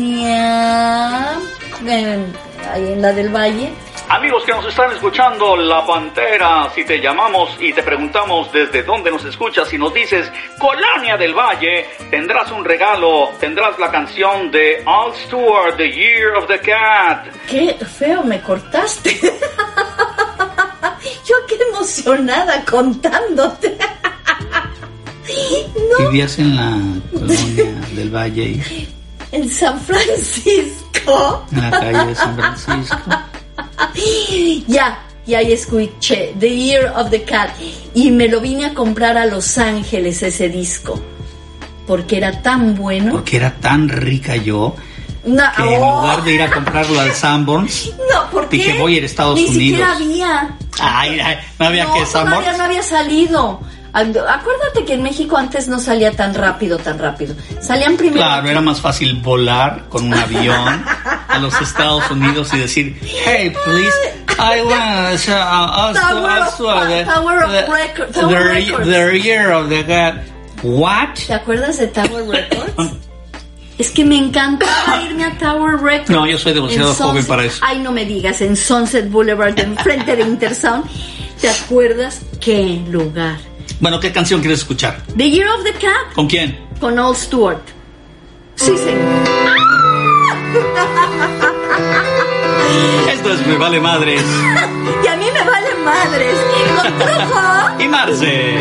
colonia, en, ahí en la del Valle. Amigos que nos están escuchando, La Pantera, si te llamamos y te preguntamos desde dónde nos escuchas y nos dices Colonia del Valle, tendrás un regalo, tendrás la canción de All Stewart, The Year of the Cat. Qué feo me cortaste. Yo qué emocionada contándote. No, Vivías en la colonia del Valle, en San Francisco. en la calle de San Francisco. Ya, y ahí escuché The Year of the Cat y me lo vine a comprar a Los Ángeles ese disco porque era tan bueno. Porque era tan rica yo No, que en lugar de ir a comprarlo al Sanborns, no, ¿por qué? dije, voy a ir a Estados Ni Unidos. siquiera había. ay, ay, no había no, que Sanborns. no había salido. Acuérdate que en México antes no salía tan rápido, tan rápido. Salían primero. Claro, era más fácil volar con un avión a los Estados Unidos y decir, hey, please, I want to uh, Tower of- Tower of Record- Tower the, Records. the year of the God. What? ¿Te acuerdas de Tower Records? Es que me encantaba irme a Tower Records. No, yo soy demasiado En joven para eso. Ay, no me digas, en Sunset Boulevard, enfrente de Intersound. ¿Te acuerdas qué lugar? Bueno, ¿qué canción quieres escuchar? The Year of the Cat ¿Con quién? con All Stewart. Sí, señor. Esto es Me Vale Madres Y a mí me vale madres. Con truco. y Marce.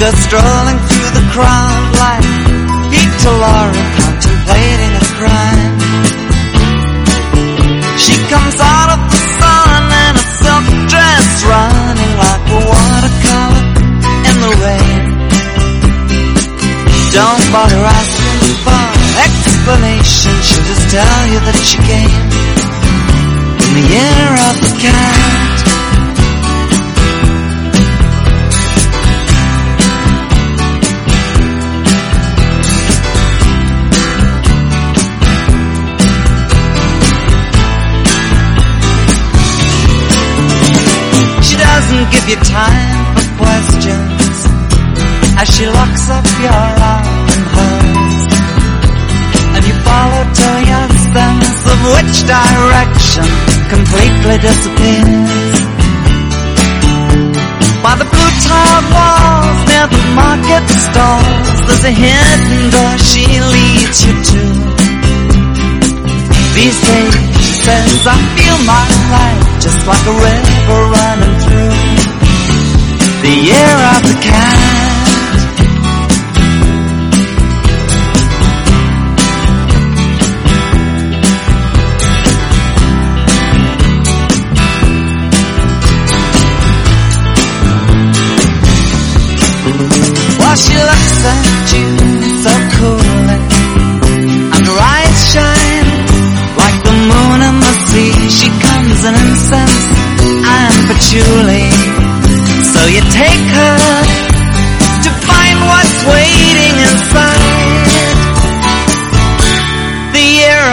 Goes strolling through the crowd like Pete Laura contemplating a crime. She comes out of the sun in a silk dress, running like a watercolor in the rain. Don't bother asking for explanation, she'll just tell you that she came in the year of the cat. Completely disappears. By the blue tiled walls near the market stalls, there's a hidden door she leads you to. These days, she says, I feel my life just like a river running through the year of the cat.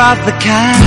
The year of the cat.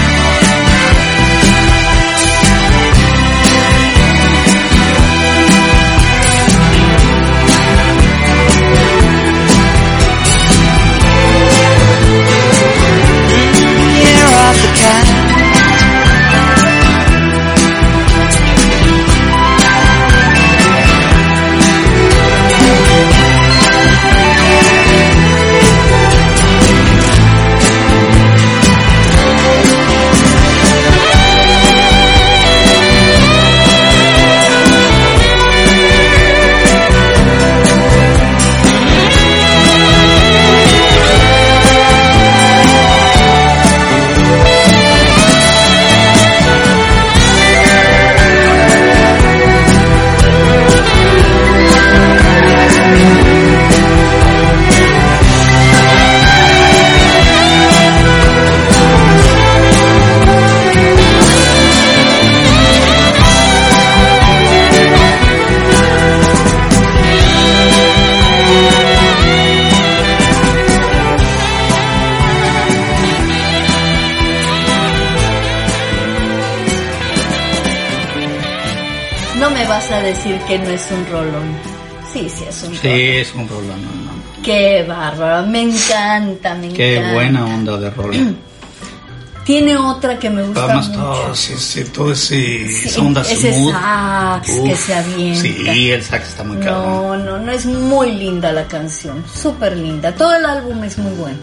Sí, es un Sí, un problema. no, no. Qué bárbaro, me encanta, me Qué encanta. buena onda de rol. Tiene otra que me gusta Además, mucho. todo ese, todo ese, Sí, esa onda ese smooth. sax que se avienta. Sí, el sax está muy cabrón. No, no, no, es muy linda la canción, súper linda. Todo el álbum es muy bueno.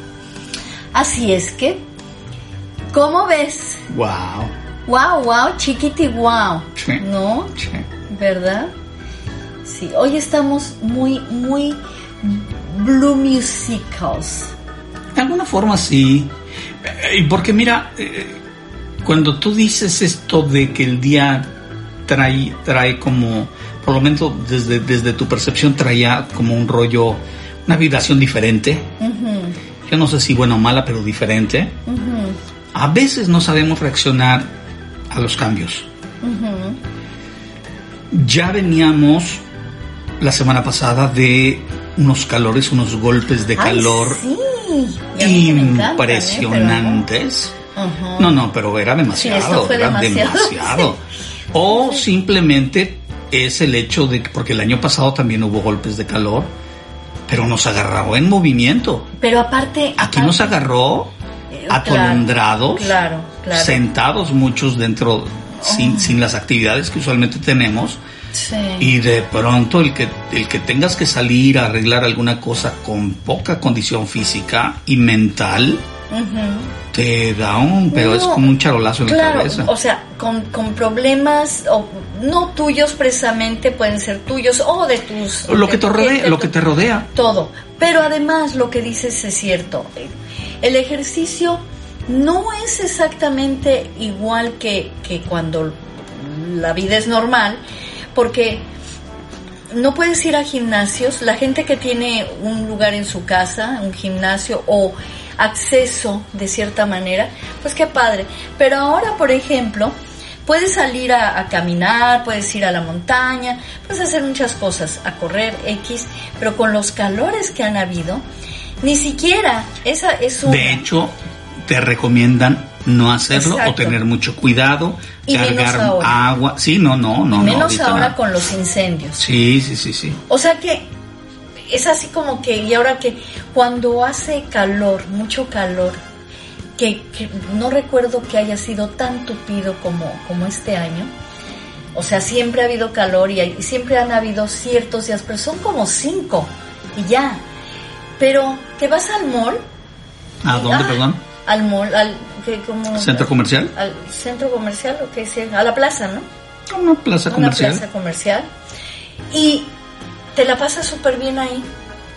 Así es que, ¿cómo ves? Wow. Wow, wow, chiquiti, wow. Sí. ¿No? Sí. ¿Verdad? Sí, hoy estamos muy, muy blue musicals. De alguna forma sí. Eh, Porque mira, eh, cuando tú dices esto de que el día trae, trae como, por lo menos desde, desde tu percepción traía como un rollo, una vibración diferente. Yo no sé si buena o mala, pero diferente. A veces no sabemos reaccionar a los cambios. Ya veníamos la semana pasada de unos calores, unos golpes de Ay, calor sí. Encantan, ¿eh? impresionantes. Pero no. No, no, pero era demasiado, era demasiado, demasiado. O simplemente es el hecho de que, porque el año pasado también hubo golpes de calor, pero nos agarró en movimiento. Pero aparte. Aquí nos agarró Eh, atolondrados, Claro, claro. sentados muchos dentro, sin, sin las actividades que usualmente tenemos. Sí. Y de pronto el que, el que tengas que salir a arreglar alguna cosa con poca condición física y mental, te da un, pero es como un charolazo en la cabeza. o sea, con, con problemas o no tuyos precisamente, pueden ser tuyos o de tus... lo de que te rodea, lo tu- que te rodea. Todo. Pero además lo que dices es cierto. El ejercicio no es exactamente igual que, que cuando la vida es normal, porque no puedes ir a gimnasios. La gente que tiene un lugar en su casa, un gimnasio o acceso de cierta manera, pues qué padre. Pero ahora, por ejemplo, puedes salir a, a caminar, puedes ir a la montaña, puedes hacer muchas cosas, a correr X, pero con los calores que han habido, ni siquiera esa es una. De hecho, te recomiendan no hacerlo Exacto. o tener mucho cuidado, Y cargar agua. Sí, no, no, no. y menos ahora no. con los incendios. Sí, sí, sí, sí. O sea que es así como que, y ahora que cuando hace calor, mucho calor, que, que no recuerdo que haya sido tan tupido como, como este año. O sea, siempre ha habido calor y, hay- y siempre han habido ciertos días, pero son como cinco y ya. Pero te vas al mall. ¿A dónde, Ah, perdón? Al mall, al que como ¿Centro comercial? al centro comercial o qué sea, a la plaza, ¿no? Una plaza una comercial. plaza comercial y te la pasas súper bien ahí.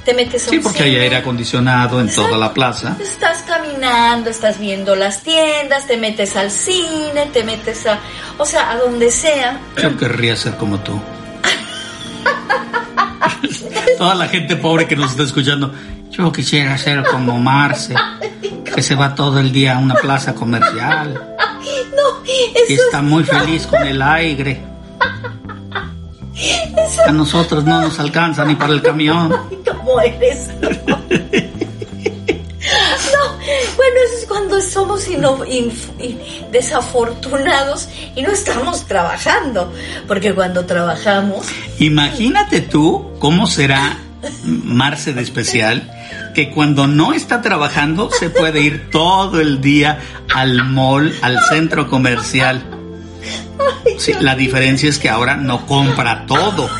Te metes a Sí, porque hay aire acondicionado en Exacto. toda la plaza. Estás caminando, estás viendo las tiendas, te metes al cine, te metes a, o sea, a donde sea. Yo querría ser como tú. Toda la gente pobre que nos está escuchando. Yo quisiera ser como Marce, que se va todo el día a una plaza comercial No, y eso está muy feliz con el aire. A nosotros no nos alcanza ni para el camión. es como eres. No, bueno, eso es cuando somos ino- inf- in- desafortunados y no estamos trabajando, porque cuando trabajamos Imagínate tú cómo será Marce de especial, que cuando no está trabajando se puede ir todo el día al mall, al centro comercial. Sí, la diferencia es que ahora no compra todo.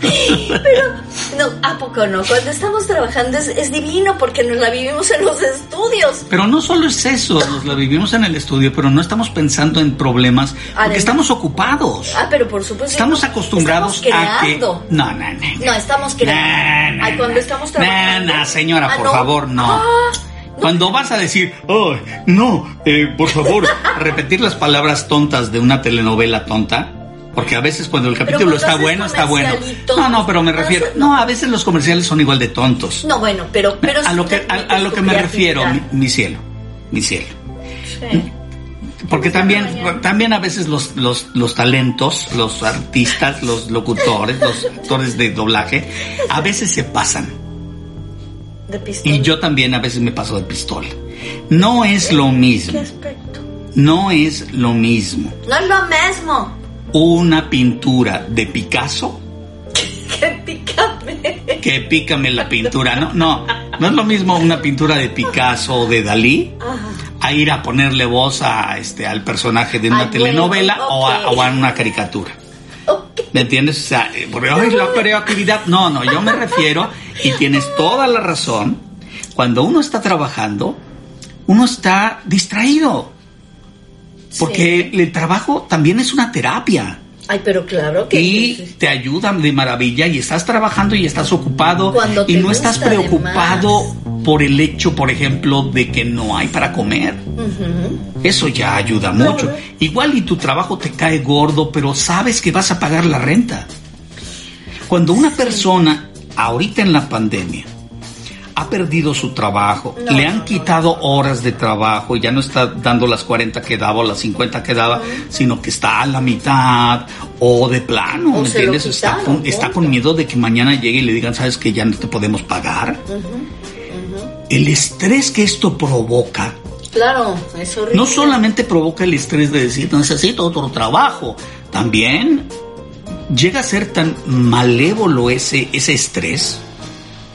Pero no, ¿a poco no? Cuando estamos trabajando es, es divino porque nos la vivimos en los estudios. Pero no solo es eso, nos la vivimos en el estudio, pero no estamos pensando en problemas porque Además- estamos ocupados. Ah, pero por supuesto. Estamos acostumbrados estamos a que... No, no, no. No, estamos creando. No, no, Ay, cuando no. estamos trabajando. No, no, señora, Ah, por ¿no? favor, no. Ah, Cuando vas a decir, oh, no, eh, por favor, repetir las palabras tontas de una telenovela tonta, porque a veces cuando el capítulo está bueno, está bueno. No, no, pero me refiero, no, a veces los comerciales son igual de tontos. No, bueno, pero. pero a lo que, a, lo que me refiero, mi, cielo, mi cielo. Sí. Porque también, también a veces los, los, los talentos, los artistas, los locutores, los actores de doblaje, a veces se pasan. De pistola. Y yo también a veces me paso de pistola. No es lo ¿Qué mismo. aspecto? No es lo mismo. No es lo mismo. Una pintura de Picasso ¡Qué pícame! que pícame la pintura. No, no, no es lo mismo una pintura de Picasso o de Dalí a ir a ponerle voz a este al personaje de una Ay, telenovela bueno, o, a, ok. o a una caricatura. ¿Me entiendes? O sea, eh, porque ay, la creatividad. No, no, yo me refiero, y tienes toda la razón, cuando uno está trabajando, uno está distraído. Porque el trabajo también es una terapia. Ay, pero claro que... Y te ayudan de maravilla y estás trabajando y estás ocupado Cuando y no estás preocupado además. por el hecho, por ejemplo, de que no hay para comer. Eso ya ayuda mucho. Igual y tu trabajo te cae gordo, pero sabes que vas a pagar la renta. Cuando una persona, ahorita en la pandemia, ha perdido su trabajo, No, le han no, quitado horas de trabajo, ya no está dando las 40 que daba o las 50 que daba, sino que está a la mitad o de plano, O ¿me entiendes? Está con, está con miedo de que mañana llegue y le digan, ¿sabes que ya no te podemos pagar? El estrés que esto provoca, Claro, es horrible. no solamente provoca el estrés de decir, necesito otro trabajo, también llega a ser tan malévolo ese, ese estrés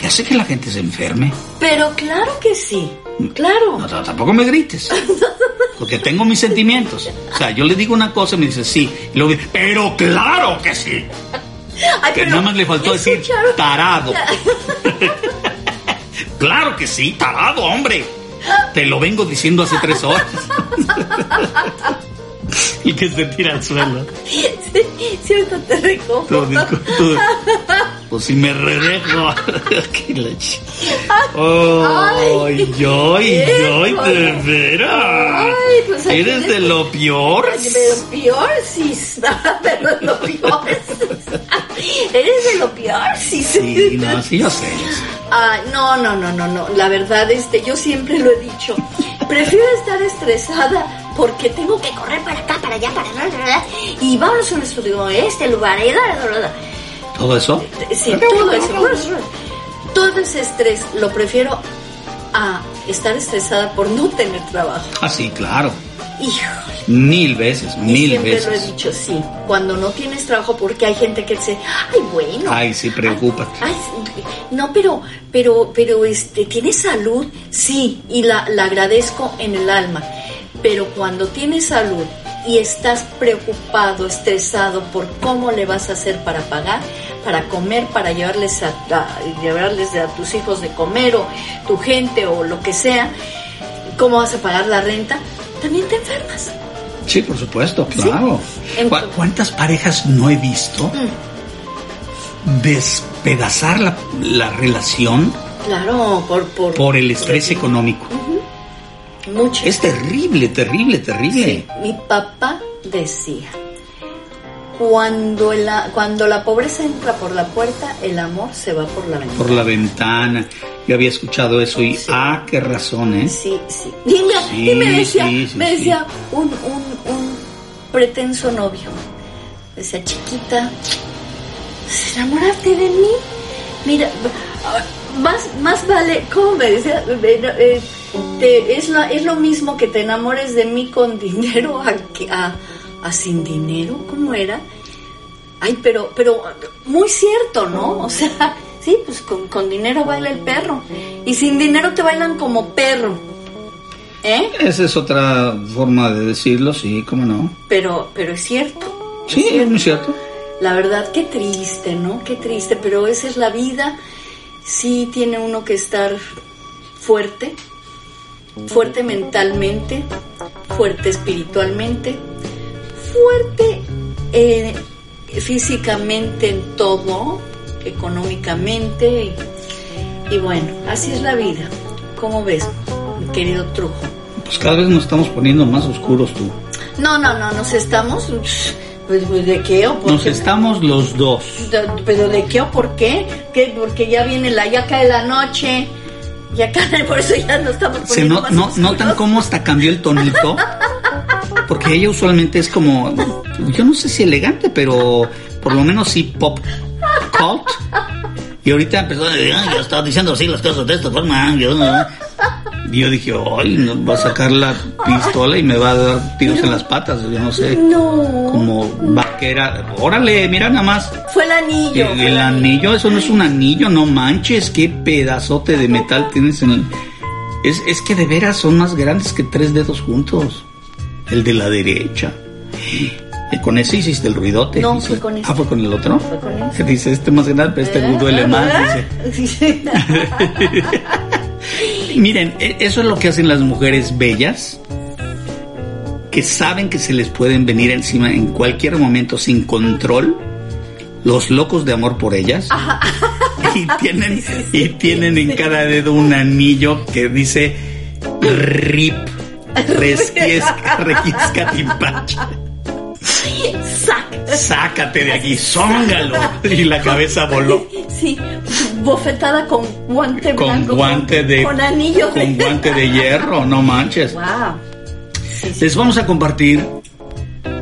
que hace que la gente se enferme. Pero claro que sí, claro. No, no, tampoco me grites. Porque tengo mis sentimientos. O sea, yo le digo una cosa y me dice sí. Y luego pero claro que sí. Ay, Que nada más le faltó ¿ya decir tarado. claro que sí, tarado, hombre. Te lo vengo diciendo hace tres horas. y que se tira al suelo. Sí, ahorita te recojo. Tú, pues si me redejo. Qué leche. Ay, yo, yo, de veras. Ay, pues Eres de lo peor. De lo peor. Pero lo peor. Eres de lo peor, sí. Sí, no, sí, yo sé. Ay, no, no, no, no, no. La verdad, este, yo siempre lo he dicho. Prefiero estar estresada porque tengo que correr para acá, para allá, para allá. Y vamos a un estudio, este lugar, y da, da, da, da. ¿Todo eso? Sí, todo eso. Todo ese estrés lo prefiero a estar estresada por no tener trabajo. Ah, sí, claro. Híjole. Mil veces, Y mil siempre lo he dicho, sí. Cuando no tienes trabajo, porque hay gente que dice, ay, bueno. Ay, sí, preocúpate. Ay, no, pero, pero, pero, este, ¿tienes salud? Sí, y la, la agradezco en el alma. Pero cuando tienes salud y estás preocupado, estresado por cómo le vas a hacer para pagar, para comer, para llevarles a, a- llevarles a tus hijos de comer o tu gente o lo que sea, cómo vas a pagar la renta, también te enfermas. Sí, por supuesto, claro. En- ¿Cu- ¿Cuántas parejas no he visto despedazar la, la relación Claro, por, por, por el estrés económico? Mucho. Es terrible, terrible, terrible. Sí, mi papá decía, cuando la, cuando la pobreza entra por la puerta, el amor se va por la ventana. Por la ventana. Yo había escuchado eso y, ah, qué razón, ¿eh? Sí, sí. Y me, Sí, y me decía, sí, sí, me sí. decía un, un, un pretenso novio. Decía, chiquita, ¿se enamorarte de mí? Mira, más, más vale, ¿cómo me decía? Eh, eh, te- es, lo, es lo mismo que te enamores de mí con dinero a, que- a, a sin dinero, ¿cómo era? Ay, pero, pero muy cierto, ¿no? O sea, sí, pues con, con dinero baila el perro. Y sin dinero te bailan como perro. ¿Eh? Esa es otra forma de decirlo, sí, cómo no. Pero, pero es cierto. Sí, es muy cierto. La verdad, qué triste, ¿no? Qué triste, pero esa es la vida. Sí tiene uno que estar fuerte, fuerte mentalmente, fuerte espiritualmente, fuerte eh, físicamente en todo, económicamente. Y, y bueno, así es la vida. ¿Cómo ves, mi querido Trujo? Pues cada vez nos estamos poniendo más oscuros tú. No, no, no, nos estamos... Pues, pues, ¿de qué o por Nos qué? estamos los dos. ¿Pero de qué o por qué? ¿Qué? Porque ya viene la, ya cae la noche, ya cae, por eso ya no estamos Se poniendo no, más no, oscuros. notan cómo hasta cambió el tonito. Porque ella usualmente es como, yo no sé si elegante, pero por lo menos sí pop cult. Y ahorita empezó a decir, "Ay, yo estaba diciendo así las cosas de esta forma. yo no". Y yo dije, ay, no, va a sacar la pistola y me va a dar tiros en las patas, yo no sé. No. Como vaquera. Órale, mira nada más. Fue el anillo. El, anillo, eso no es un anillo, no manches, qué pedazote de metal tienes en el... Es, es que de veras son más grandes que tres dedos juntos. El de la derecha. Con ese hiciste el ruidote. No, fue con ese. Ah, fue con el otro. Fue con ese. Dice, este más grande, pero este ¿Eh? duele más. Dice. Miren, e- eso es lo que hacen las mujeres bellas, que saben que se les pueden venir encima en cualquier momento sin control, los locos de amor por ellas, y tienen, y tienen en cada dedo un anillo que dice RIP, resquiesca, requisca, timpache. Sácate de aquí, zóngalo. Y la cabeza voló. Sí, bofetada con guante Con blanco. guante de. Con anillo de- Con guante de hierro, no manches. Wow. Sí, sí. Les vamos a compartir,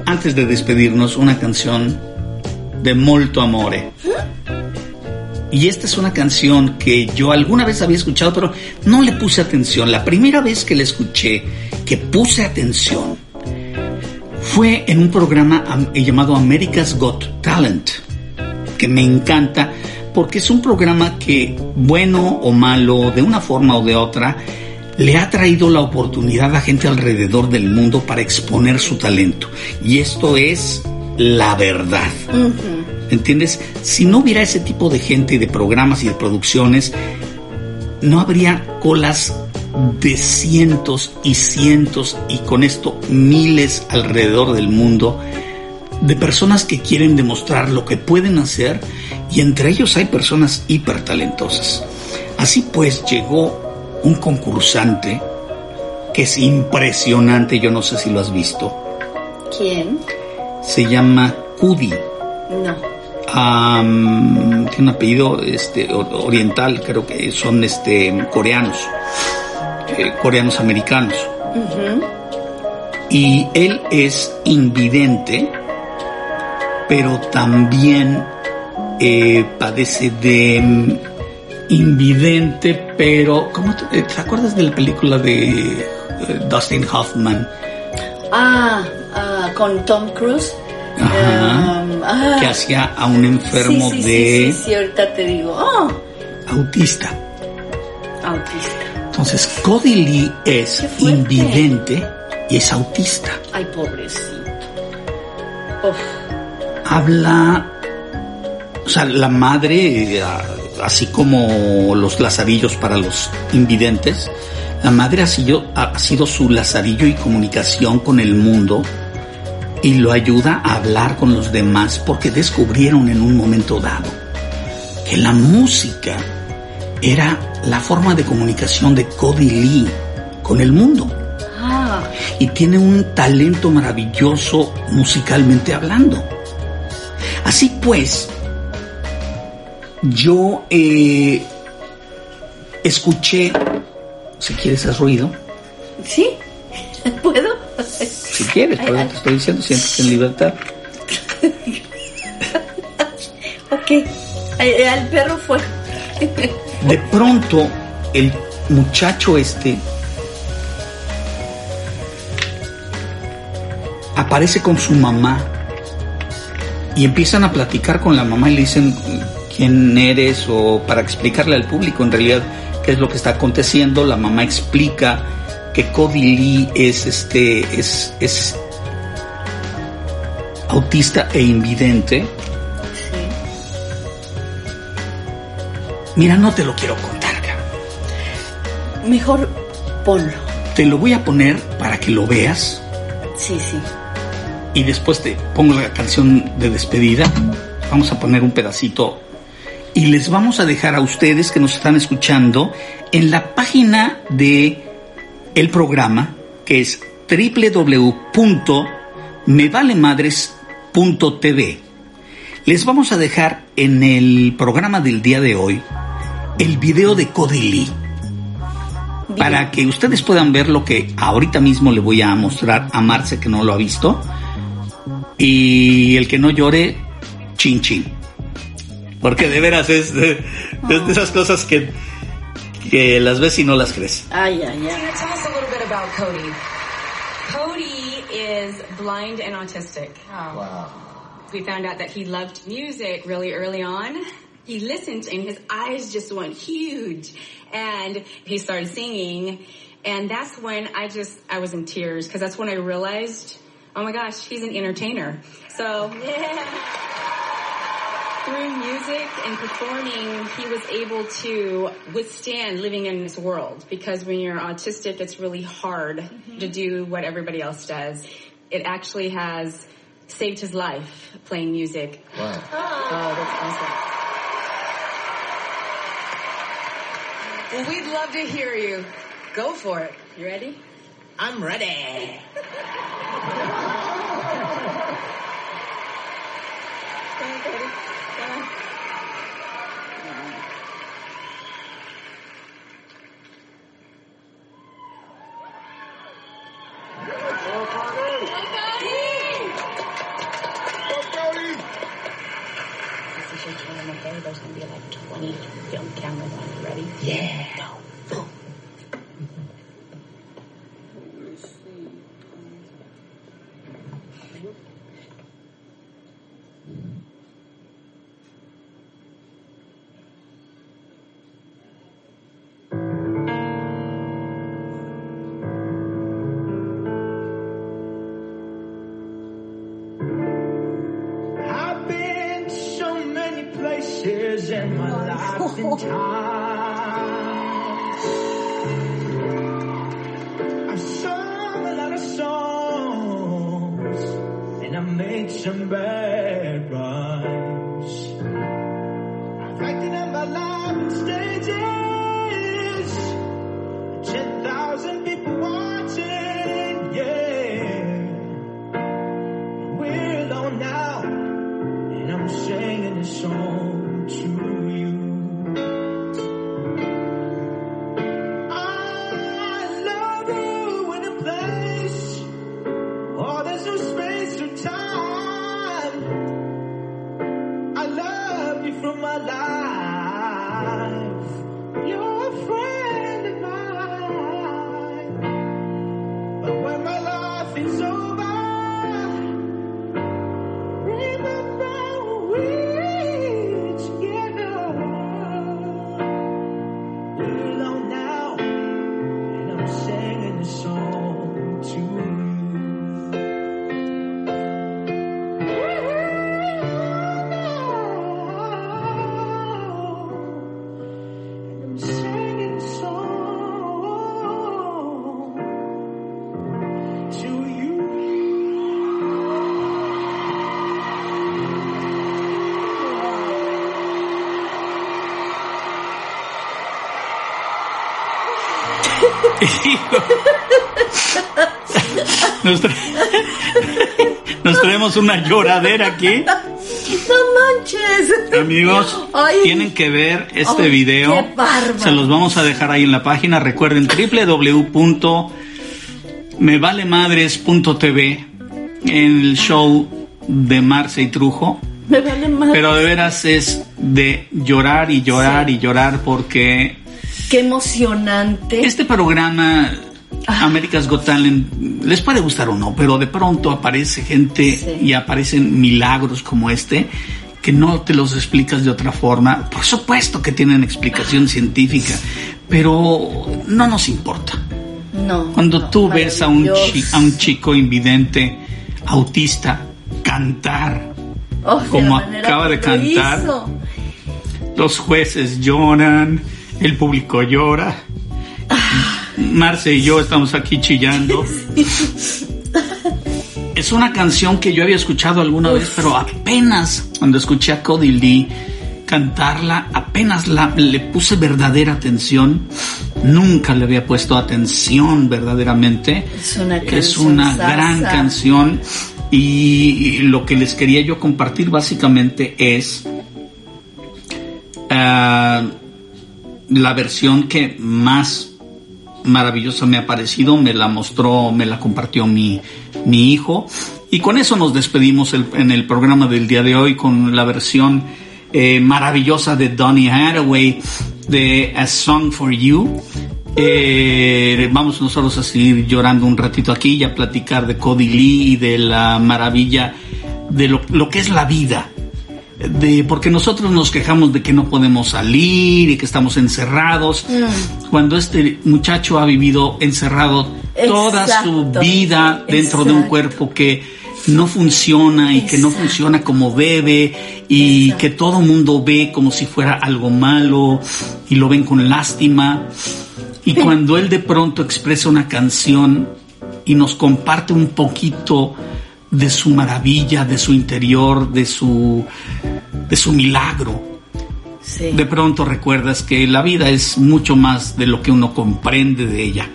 antes de despedirnos, una canción de Molto Amore. Y esta es una canción que yo alguna vez había escuchado, pero no le puse atención. La primera vez que la escuché, que puse atención, fue en un programa am- llamado America's Got Talent, que me encanta porque es un programa que, bueno o malo, de una forma o de otra, le ha traído la oportunidad a gente alrededor del mundo para exponer su talento. Y esto es la verdad. ¿Entiendes? Si no hubiera ese tipo de gente y de programas y de producciones, no habría colas de cientos y cientos y con esto miles alrededor del mundo de personas que quieren demostrar lo que pueden hacer y entre ellos hay personas hiper talentosas. Así pues llegó un concursante que es impresionante, yo no sé si lo has visto, ¿Quién? se llama Kudi. No. Am, tiene un apellido este, oriental, creo que son este, coreanos, eh, coreanos americanos. Y él es invidente, pero también eh, padece de mm, invidente, pero ¿cómo te, eh, ¿te acuerdas de la película de eh, Dustin Hoffman? Ah, ah, con Tom Cruise. Ajá. Um, ah. que hacía a un enfermo sí, sí, de Sí, sí, ahorita te digo. Oh, autista. autista. Entonces, Cody Lee es invidente y es autista. Ay, pobrecito. Uf. Habla, o sea, la madre, eh, así como los lazarillos para los invidentes, la madre ha sido, ha sido su lazarillo y comunicación con el mundo y lo ayuda a hablar con los demás porque descubrieron en un momento dado que la música era la forma de comunicación de Cody Lee con el mundo. Ah, y tiene un talento maravilloso musicalmente hablando. Así pues, yo eh, escuché, si quieres hacer ruido, ¿sí? ¿Puedo? si quieres, por eso te estoy diciendo, siéntete en libertad. Ok. El, el perro fue. De pronto, el muchacho este aparece con su mamá y empiezan a platicar con la mamá y le dicen quién eres o para explicarle al público en realidad qué es lo que está aconteciendo. La mamá explica que Cody Lee es este es, es autista e invidente. Sí. Mira, no te lo quiero contar. Mejor ponlo. Te lo voy a poner para que lo veas Sí, sí. y después te pongo la canción de despedida. Vamos a poner un pedacito y les vamos a dejar a ustedes que nos están escuchando en la página de el programa que es www.mevalemadres.tv. Les vamos a dejar en el programa del día de hoy el video de Cody Lee para que ustedes puedan ver lo que ahorita mismo le voy a mostrar a Marce que no lo ha visto. Y el que no llore, chin chin. Porque de veras es de, es de ah. esas cosas que, que las ves y no las crees. Ay, ay, ay. Tina, tell us a little bit about Cody. Cody is blind and autistic. Oh. Wow. We found out that he loved music really early on. He listened and his eyes just went huge. And he started singing. And that's when I just, I was in tears because that's when I realized, oh my gosh, he's an entertainer. So, yeah. Through music and performing, he was able to withstand living in this world because when you're autistic, it's really hard to mm-hmm. do what everybody else does. It actually has saved his life playing music. Wow. Oh, that's awesome. Well, we'd love to hear you. Go for it. You ready? I'm ready. singing this song to you. Nos, tra- nos traemos una lloradera aquí. No manches. Amigos, Ay. tienen que ver este Ay, video. qué bárbaro. Se los vamos a dejar ahí en la página. Recuerden www.mevalemadres.tv en el show de Marce y Trujo. Me vale. Pero de veras es de llorar y llorar y llorar porque Qué emocionante. este programa America's Got Talent les puede gustar o no, pero de pronto aparece gente y aparecen milagros como este que no te los explicas de otra forma. Por supuesto que tienen explicación científica, pero no nos importa. No. Cuando tú ves a un, a un chico invidente, autista, cantar, Oh, como acaba de lo cantar, hizo. los jueces lloran, el público llora. Marce y yo estamos aquí chillando. Es una canción que yo había escuchado alguna vez, pero apenas cuando escuché a Cody Lee cantarla, apenas la, le puse verdadera atención. Nunca le había puesto atención verdaderamente. Es una Es una canción gran canción y lo que les quería yo compartir básicamente es ah, la versión que más maravillosa me ha parecido, me la mostró, me la compartió mi, mi hijo y con eso nos despedimos en el programa del día de hoy con la versión eh, maravillosa de Donny Hathaway de A Song for You. Eh, vamos nosotros a seguir llorando un ratito aquí y a platicar de Cody Lee y de la maravilla de lo, lo que es la vida. De, porque nosotros nos quejamos de que no podemos salir y que estamos encerrados, cuando este muchacho ha vivido encerrado toda su Exacto, vida dentro de un exacto. cuerpo que no funciona y que no Exacto. funciona como debe y que todo mundo ve como si fuera algo malo y lo ven con lástima. Y cuando él de pronto expresa una canción y nos comparte un poquito de su maravilla, de su interior, de su, de su milagro, Sí. de pronto recuerdas que la vida es mucho más de lo que uno comprende de ella.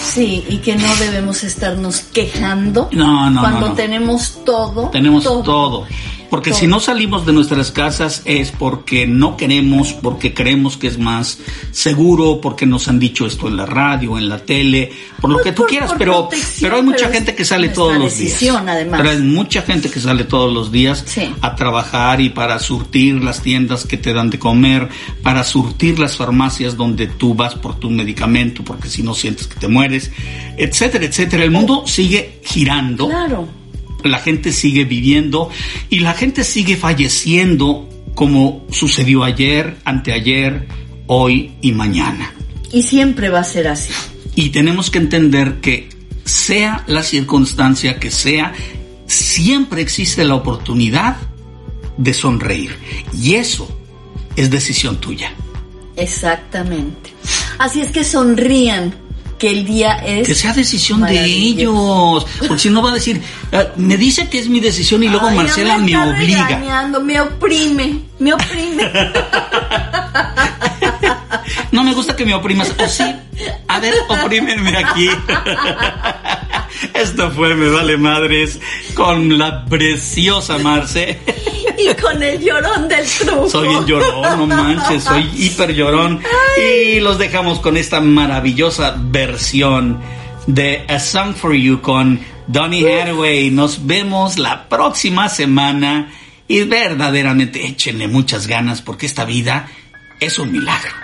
Sí, y que no debemos estarnos quejando No, no, cuando no, no. tenemos todo. Tenemos todo. Porque si no salimos de nuestras casas es porque no queremos, porque creemos que es más seguro, porque nos han dicho esto en la radio, en la tele, por lo que tú por- quieras, por pero, pero hay mucha pero gente que sale todos los decisión, días. además. Pero hay mucha gente que sale todos los días Sí. a trabajar y para surtir las tiendas que te dan de comer, para surtir las farmacias donde tú vas por tu medicamento, porque si no sientes que te mueres, etcétera, etcétera. El mundo sigue girando Claro. La gente sigue viviendo y la gente sigue falleciendo como sucedió ayer, anteayer, hoy y mañana. Y siempre va a ser así. Y tenemos que entender que sea la circunstancia que sea, siempre existe la oportunidad de sonreír. Y eso es decisión tuya. Exactamente. Así es que sonrían, que el día es. Que sea decisión de ellos. Porque si no va a decir, "Ah, me dice que es mi decisión y luego Ay, Marcela me, obliga. regañando, me oprime, me oprime. No me gusta que me oprimas. O sí. A ver, oprímeme aquí. Esto fue Me Vale Madres con la preciosa Marce. y con el llorón del truco. Soy bien llorón, no manches, soy hiper llorón. Y los dejamos con esta maravillosa versión de A Song for You con Donny Hathaway. Nos vemos la próxima semana y verdaderamente échenle muchas ganas porque esta vida es un milagro.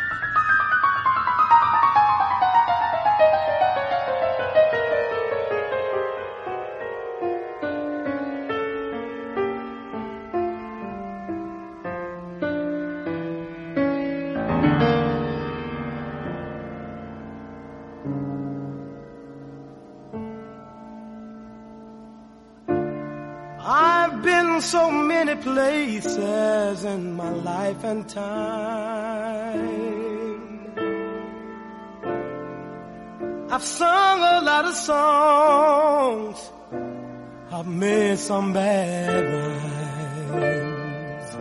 So many places in my life and time. I've sung a lot of songs. I've made some bad rhymes.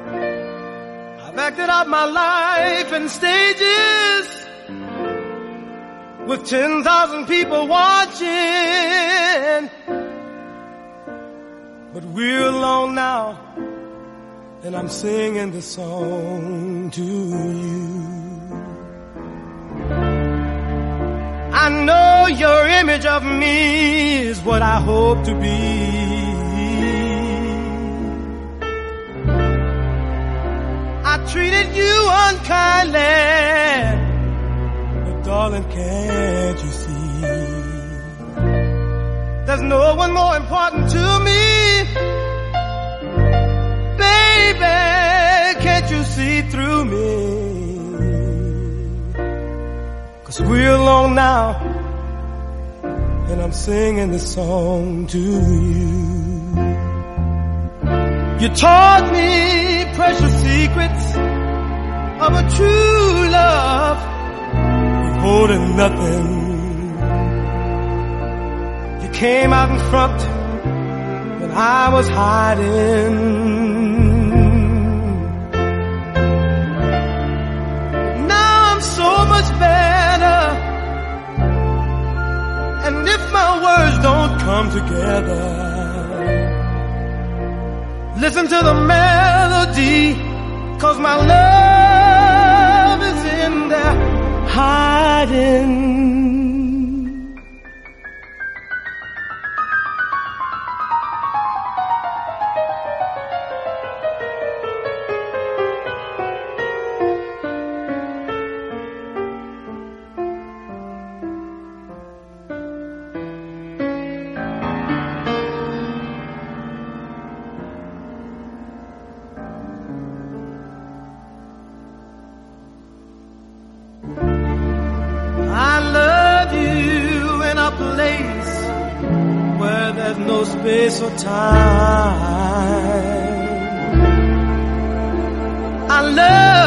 I've acted out my life in stages with 10,000 people watching. We're alone now, and I'm singing this song to you. I know your image of me is what I hope to be. I treated you unkindly, but darling, can't you see? There's no one more important to me. Baby, can't you see through me? Cause we're alone now, and I'm singing this song to you. You taught me precious secrets of a true love, holding nothing came out in front when I was hiding. Now I'm so much better. And if my words don't come together, listen to the melody, cause my love is in there hiding.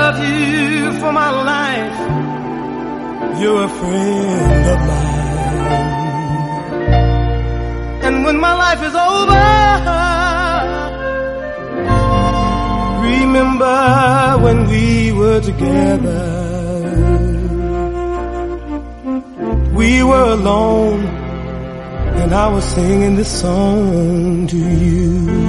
Love you for my life. You're a friend of mine. And when my life is over, remember when we were together. We were alone, and I was singing this song to you.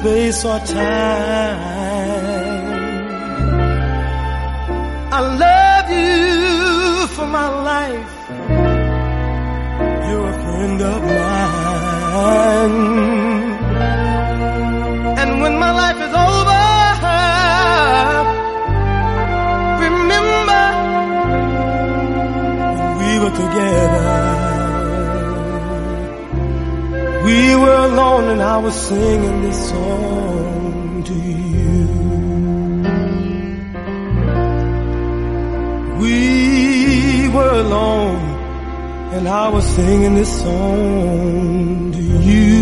Space or time. I love you for my life. You're a friend of mine. And when my life is over, remember when we were together. We were alone and I was singing this song to you. We were alone and I was singing this song to you.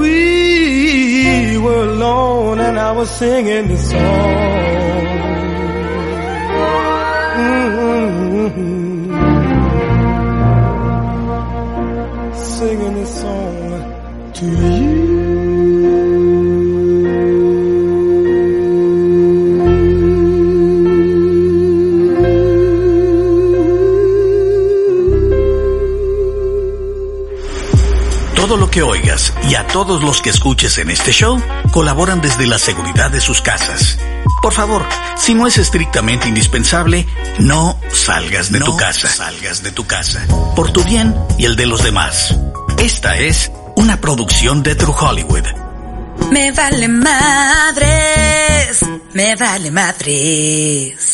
We were alone and I was singing this song. Todo lo que oigas y a todos los que escuches en este show colaboran desde la seguridad de sus casas. Por favor, si no es estrictamente indispensable, no salgas de tu casa. Salgas de tu casa. Por tu bien y el de los demás. Esta es una producción de True Hollywood. Me vale madres, me vale madres.